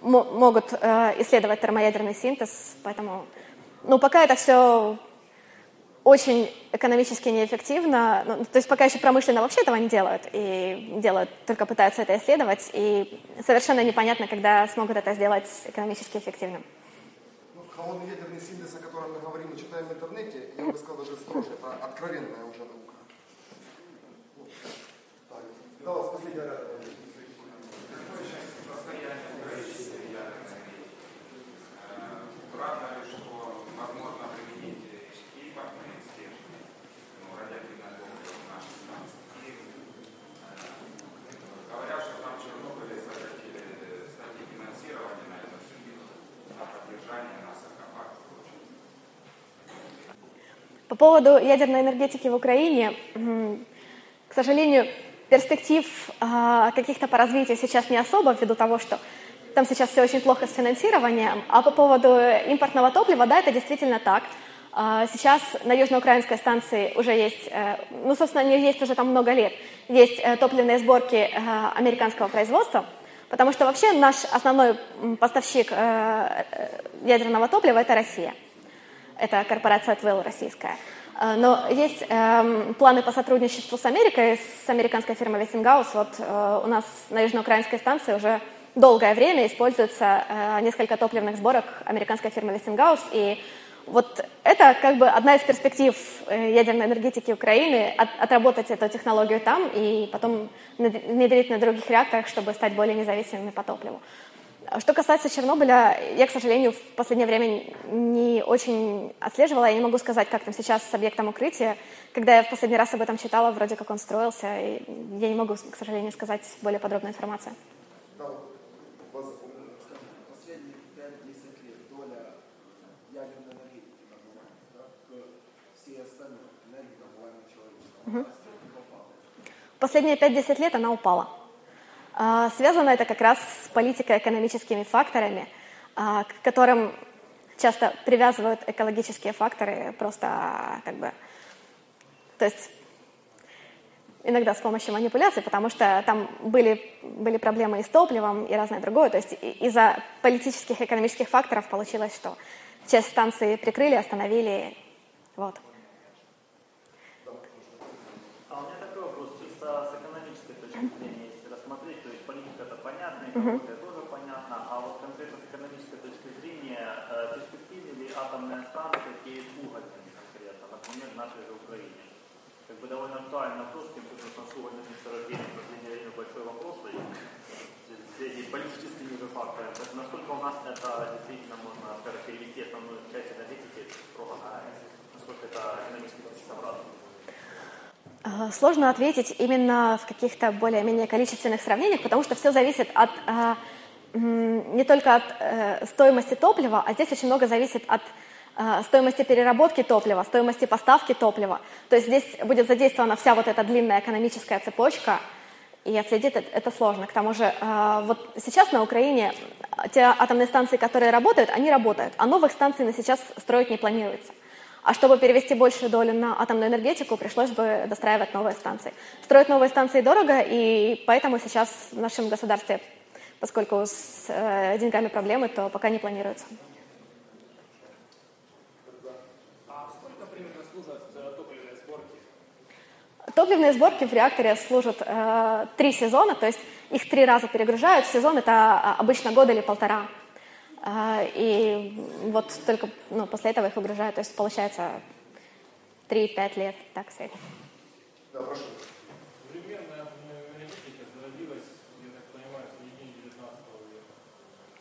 B: могут э, исследовать термоядерный синтез, поэтому, ну, пока это все очень экономически неэффективно, ну, то есть пока еще промышленно вообще этого не делают, и делают, только пытаются это исследовать, и совершенно непонятно, когда смогут это сделать экономически эффективным.
A: Ну, холодный ядерный синтез, о котором мы говорим и читаем в интернете, я бы сказал даже строже, это откровенная уже наука. Да,
H: ну, в станции? Говорят.
B: По поводу ядерной энергетики в Украине, к сожалению, перспектив э, каких-то по развитию сейчас не особо, ввиду того, что там сейчас все очень плохо с финансированием. А по поводу импортного топлива, да, это действительно так. Э, сейчас на южноукраинской станции уже есть, э, ну, собственно, они есть уже там много лет, есть э, топливные сборки э, американского производства, потому что вообще наш основной поставщик ядерного топлива – это Россия. Это корпорация Твилл российская. Э, но есть э, планы по сотрудничеству с Америкой, с американской фирмой Westinghouse. Вот э, у нас на южноукраинской станции уже долгое время используется э, несколько топливных сборок американской фирмы Westinghouse. И вот это как бы одна из перспектив э, ядерной энергетики Украины, от, отработать эту технологию там и потом внедрить на других реакторах, чтобы стать более независимыми по топливу. Что касается Чернобыля, я, к сожалению, в последнее время не очень отслеживала. Я не могу сказать, как там сейчас с объектом укрытия. Когда я в последний раз об этом читала, вроде как он строился, и я не могу, к сожалению, сказать более подробную информацию.
I: Последние 5-10 лет доля ядерной энергетики да, к всей остальной энергии добываемой человечеством,
B: Последние 5-10 лет она упала. А, связано это как раз с политико-экономическими факторами, а, к которым часто привязывают экологические факторы просто а, как бы... То есть иногда с помощью манипуляций, потому что там были, были проблемы и с топливом, и разное другое. То есть из-за политических и экономических факторов получилось, что часть станции прикрыли, остановили. Вот.
C: Угу. это тоже понятно. А вот конкретно с экономической точки зрения, э, перспективны ли атомные станции перед угольными конкретно, например, в нашей же Украине? Как бы довольно актуальный вопрос, тем более, что с угольным месторождением в последнее время большой вопрос стоит связи с политическими же факторами. Насколько у нас это действительно можно, скажем, перевести основную часть энергетики строго на насколько это экономически целесообразно?
B: Э, сложно ответить именно в каких-то более-менее количественных сравнениях, потому что все зависит от э, не только от э, стоимости топлива, а здесь очень много зависит от стоимости переработки топлива, стоимости поставки топлива. То есть здесь будет задействована вся вот эта длинная экономическая цепочка, и отследить это сложно. К тому же вот сейчас на Украине те атомные станции, которые работают, они работают, а новых станций на сейчас строить не планируется. А чтобы перевести большую долю на атомную энергетику, пришлось бы достраивать новые станции. Строить новые станции дорого, и поэтому сейчас в нашем государстве, поскольку с э, деньгами проблемы, то пока не планируется.
D: Топливные сборки
B: в реакторе служат э, три сезона, то есть их три раза перегружают. Сезон это а, обычно год или полтора. А, и вот только ну, после этого их выгружают. То есть получается 3-5 лет, так сказать.
A: Да, прошу.
C: Современная энергетика зародилась, я так понимаю, в середине 19 века.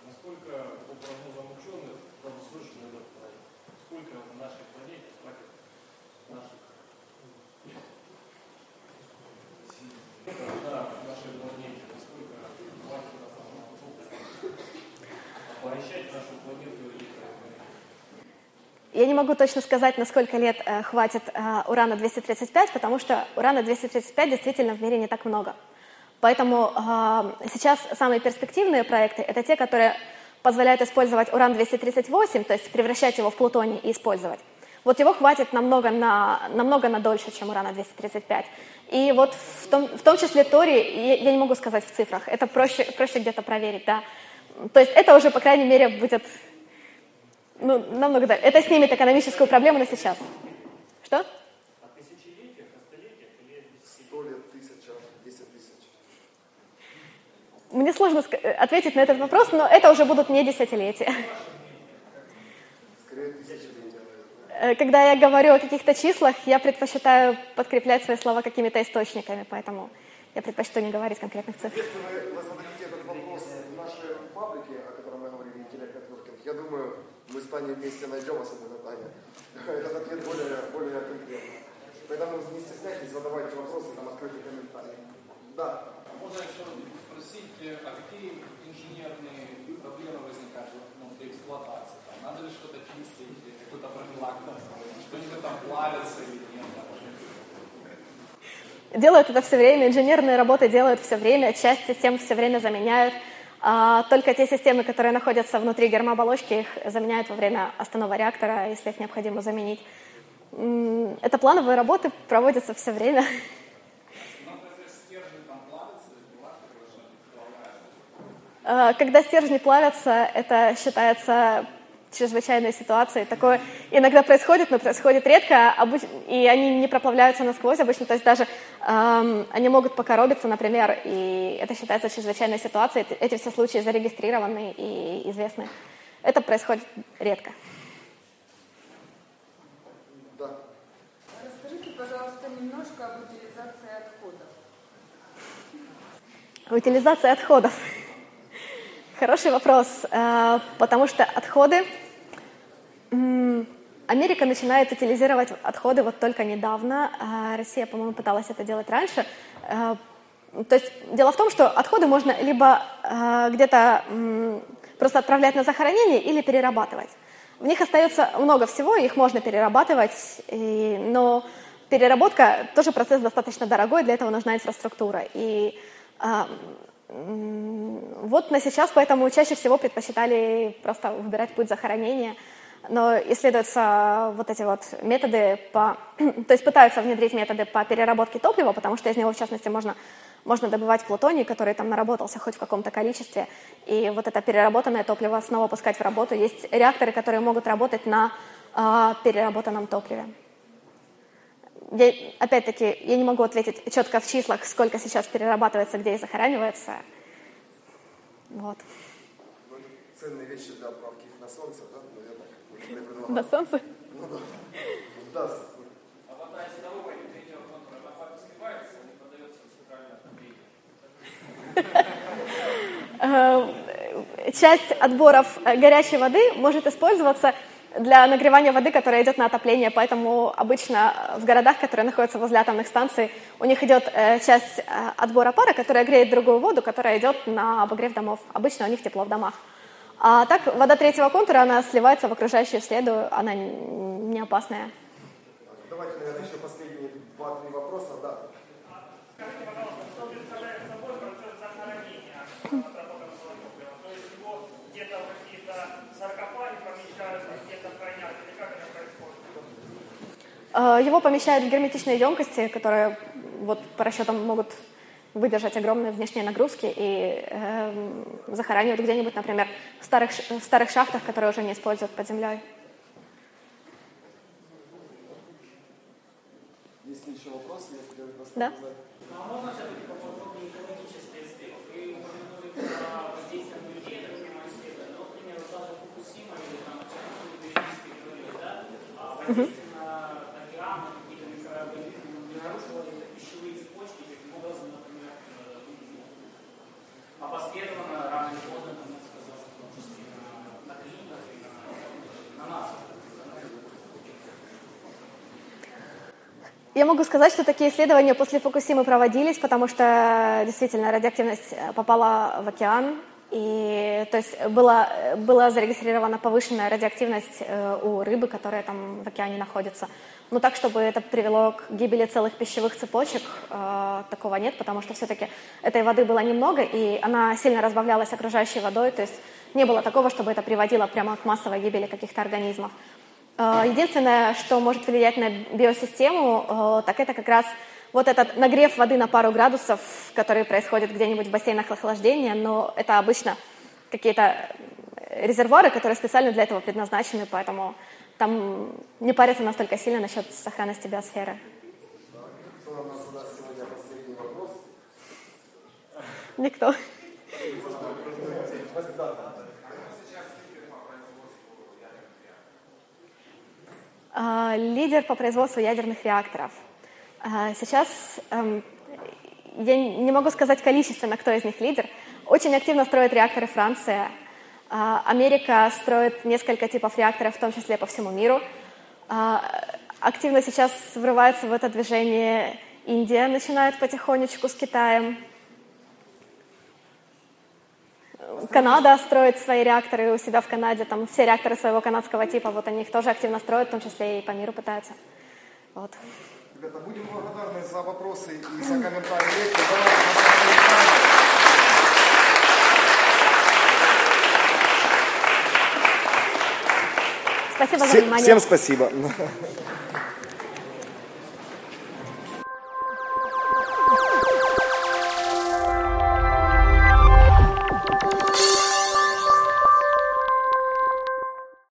C: Насколько, по прогнозам ученых, долгосрочный этот проект? Сколько на нашей планете хватит наших... Да, нашей планете, насколько хватит обогащать нашу планету и
B: Я не могу точно сказать, на сколько лет э, хватит э, урана-235, потому что урана-235 действительно в мире не так много. Поэтому э, сейчас самые перспективные проекты — это те, которые позволяют использовать уран-238, то есть превращать его в плутоний и использовать. Вот его хватит намного на, намного на дольше, чем урана-235. И вот в том, в том числе Тори, я, я не могу сказать в цифрах, это проще, проще где-то проверить, да. То есть это уже, по крайней мере, будет ну, намного дальше. Это снимет экономическую проблему на сейчас. Что?
C: о тысячелетиях, о столетиях или
A: Сто лет, тысяча, десять тысяч.
B: Мне сложно ска- ответить на этот вопрос, но это уже будут не десятилетия.
A: Скорее.
B: Э, Когда я говорю о каких-то числах, я предпочитаю подкреплять свои слова какими-то источниками, поэтому я предпочту не говорить конкретных цифр.
A: Если вы, вы зададите этот вопрос в нашей фабрике, о которой мы говорили, Intellect Networking, я думаю, мы с Таней вместе найдем, особенно Таня, этот ответ более, более конкретный. Поэтому не стесняйтесь, задавайте вопросы, там открытые комментарии. Да.
J: Можно еще спросить, э, а какие инженерные проблемы возникают ну, при эксплуатации? Там, надо ли что-то чистить, или какую-то профилактику, что-нибудь там плавится или нет?
B: Делают это все время, инженерные работы делают все время, часть систем все время заменяют. А только те системы, которые находятся внутри гермооболочки, их заменяют во время останова реактора, если их необходимо заменить. Это плановые работы, проводятся все время. А, Когда стержни плавятся, это считается чрезвычайной ситуацией. Такое иногда происходит, но происходит редко, обыч- и они не проплавляются насквозь обычно, то есть даже эм, они могут покоробиться, например, и это считается чрезвычайной ситуацией. Эти- все случаи зарегистрированы и известны. Это происходит редко.
A: Да.
K: Расскажите, пожалуйста, немножко об утилизации отходов.
B: Утилизация отходов. Хороший вопрос, э, потому что отходы... Америка начинает утилизировать отходы вот только недавно. а Россия, по-моему, пыталась это делать раньше. Э, То есть дело в том, что отходы можно либо э, где-то просто отправлять на захоронение или перерабатывать. В них остается много всего, их можно перерабатывать, и- но переработка тоже процесс достаточно дорогой, для этого нужна инфраструктура. И м, вот на сейчас поэтому чаще всего предпочитали просто выбирать путь захоронения. Но исследуются вот эти вот методы по... То есть пытаются внедрить методы по переработке топлива, потому что из него, в частности, можно, можно добывать плутоний, который там наработался хоть в каком-то количестве. И вот это переработанное топливо снова пускать в работу. Есть реакторы, которые могут работать на а, переработанном топливе. Я, опять-таки, я не могу ответить четко в числах, сколько сейчас перерабатывается, где и захоранивается. Вот.
A: Ценные вещи для на солнце,
B: солнце?
A: Ну да. Да,
B: Часть отборов э, горячей воды может использоваться для нагревания воды, которая идет на отопление, поэтому обычно в городах, которые находятся возле атомных станций, у них идет э, часть э, отбора пара, которая греет другую воду, которая идет на обогрев домов. Обычно у них тепло в домах. А так вода третьего контура, она сливается в окружающую среду, она не опасная.
A: Давайте, наверное, еще последние два-три вопроса, да.
B: Э, Его помещают в герметичные емкости, которые вот по расчетам могут выдержать огромные внешние нагрузки и эм, захоранивают где-нибудь, например, в старых, в старых шахтах, которые уже не используют под землей.
A: Есть ли еще вопросы? Если вы
B: Да.
L: А можно все-таки поподробнее экологический аспект? Вы упомянули про воздействие на людей, я так понимаю, исследования. Ну, к примеру, та же Фукусима или там Чернобыль, да? А воздействие на океан, на какие-то микроорганизмы, не нарушило ли это пищевые цепочки, каким образом, например, э, ну, опосредованно, рано или поздно, это может сказаться в том числе на, на климат и на, на нас.
B: Я могу сказать, что такие исследования после Фукусимы проводились, потому что действительно радиоактивность э, попала в океан, И то есть была, была зарегистрирована повышенная радиоактивность э, у рыбы, которая там в океане находится. Но так, чтобы это привело к гибели целых пищевых цепочек, э, такого нет, потому что все-таки этой воды было немного, и она сильно разбавлялась окружающей водой, то есть не было такого, чтобы это приводило прямо к массовой гибели каких-то организмов. Э, единственное, что может влиять на биосистему, э, так это как раз вот этот нагрев воды на пару градусов, который происходит где-нибудь в бассейнах охлаждения, но это обычно какие-то резервуары, которые специально для этого предназначены, поэтому там не парятся настолько сильно насчет сохранности биосферы. Никто. А, лидер по производству ядерных реакторов – а, сейчас эм, я не могу сказать количественно, кто из них лидер. Очень активно строит реакторы Франция. А, Америка строит несколько типов реакторов, в том числе по всему миру. А, активно сейчас врывается в это движение Индия, начинает потихонечку с Китаем. Канада строит свои реакторы у себя в Канаде, там все реакторы своего канадского типа, вот они их тоже активно строят, в том числе и по миру пытаются. Вот.
A: Ребята, будем благодарны за вопросы и за комментарии
B: Спасибо за внимание.
A: Всем спасибо.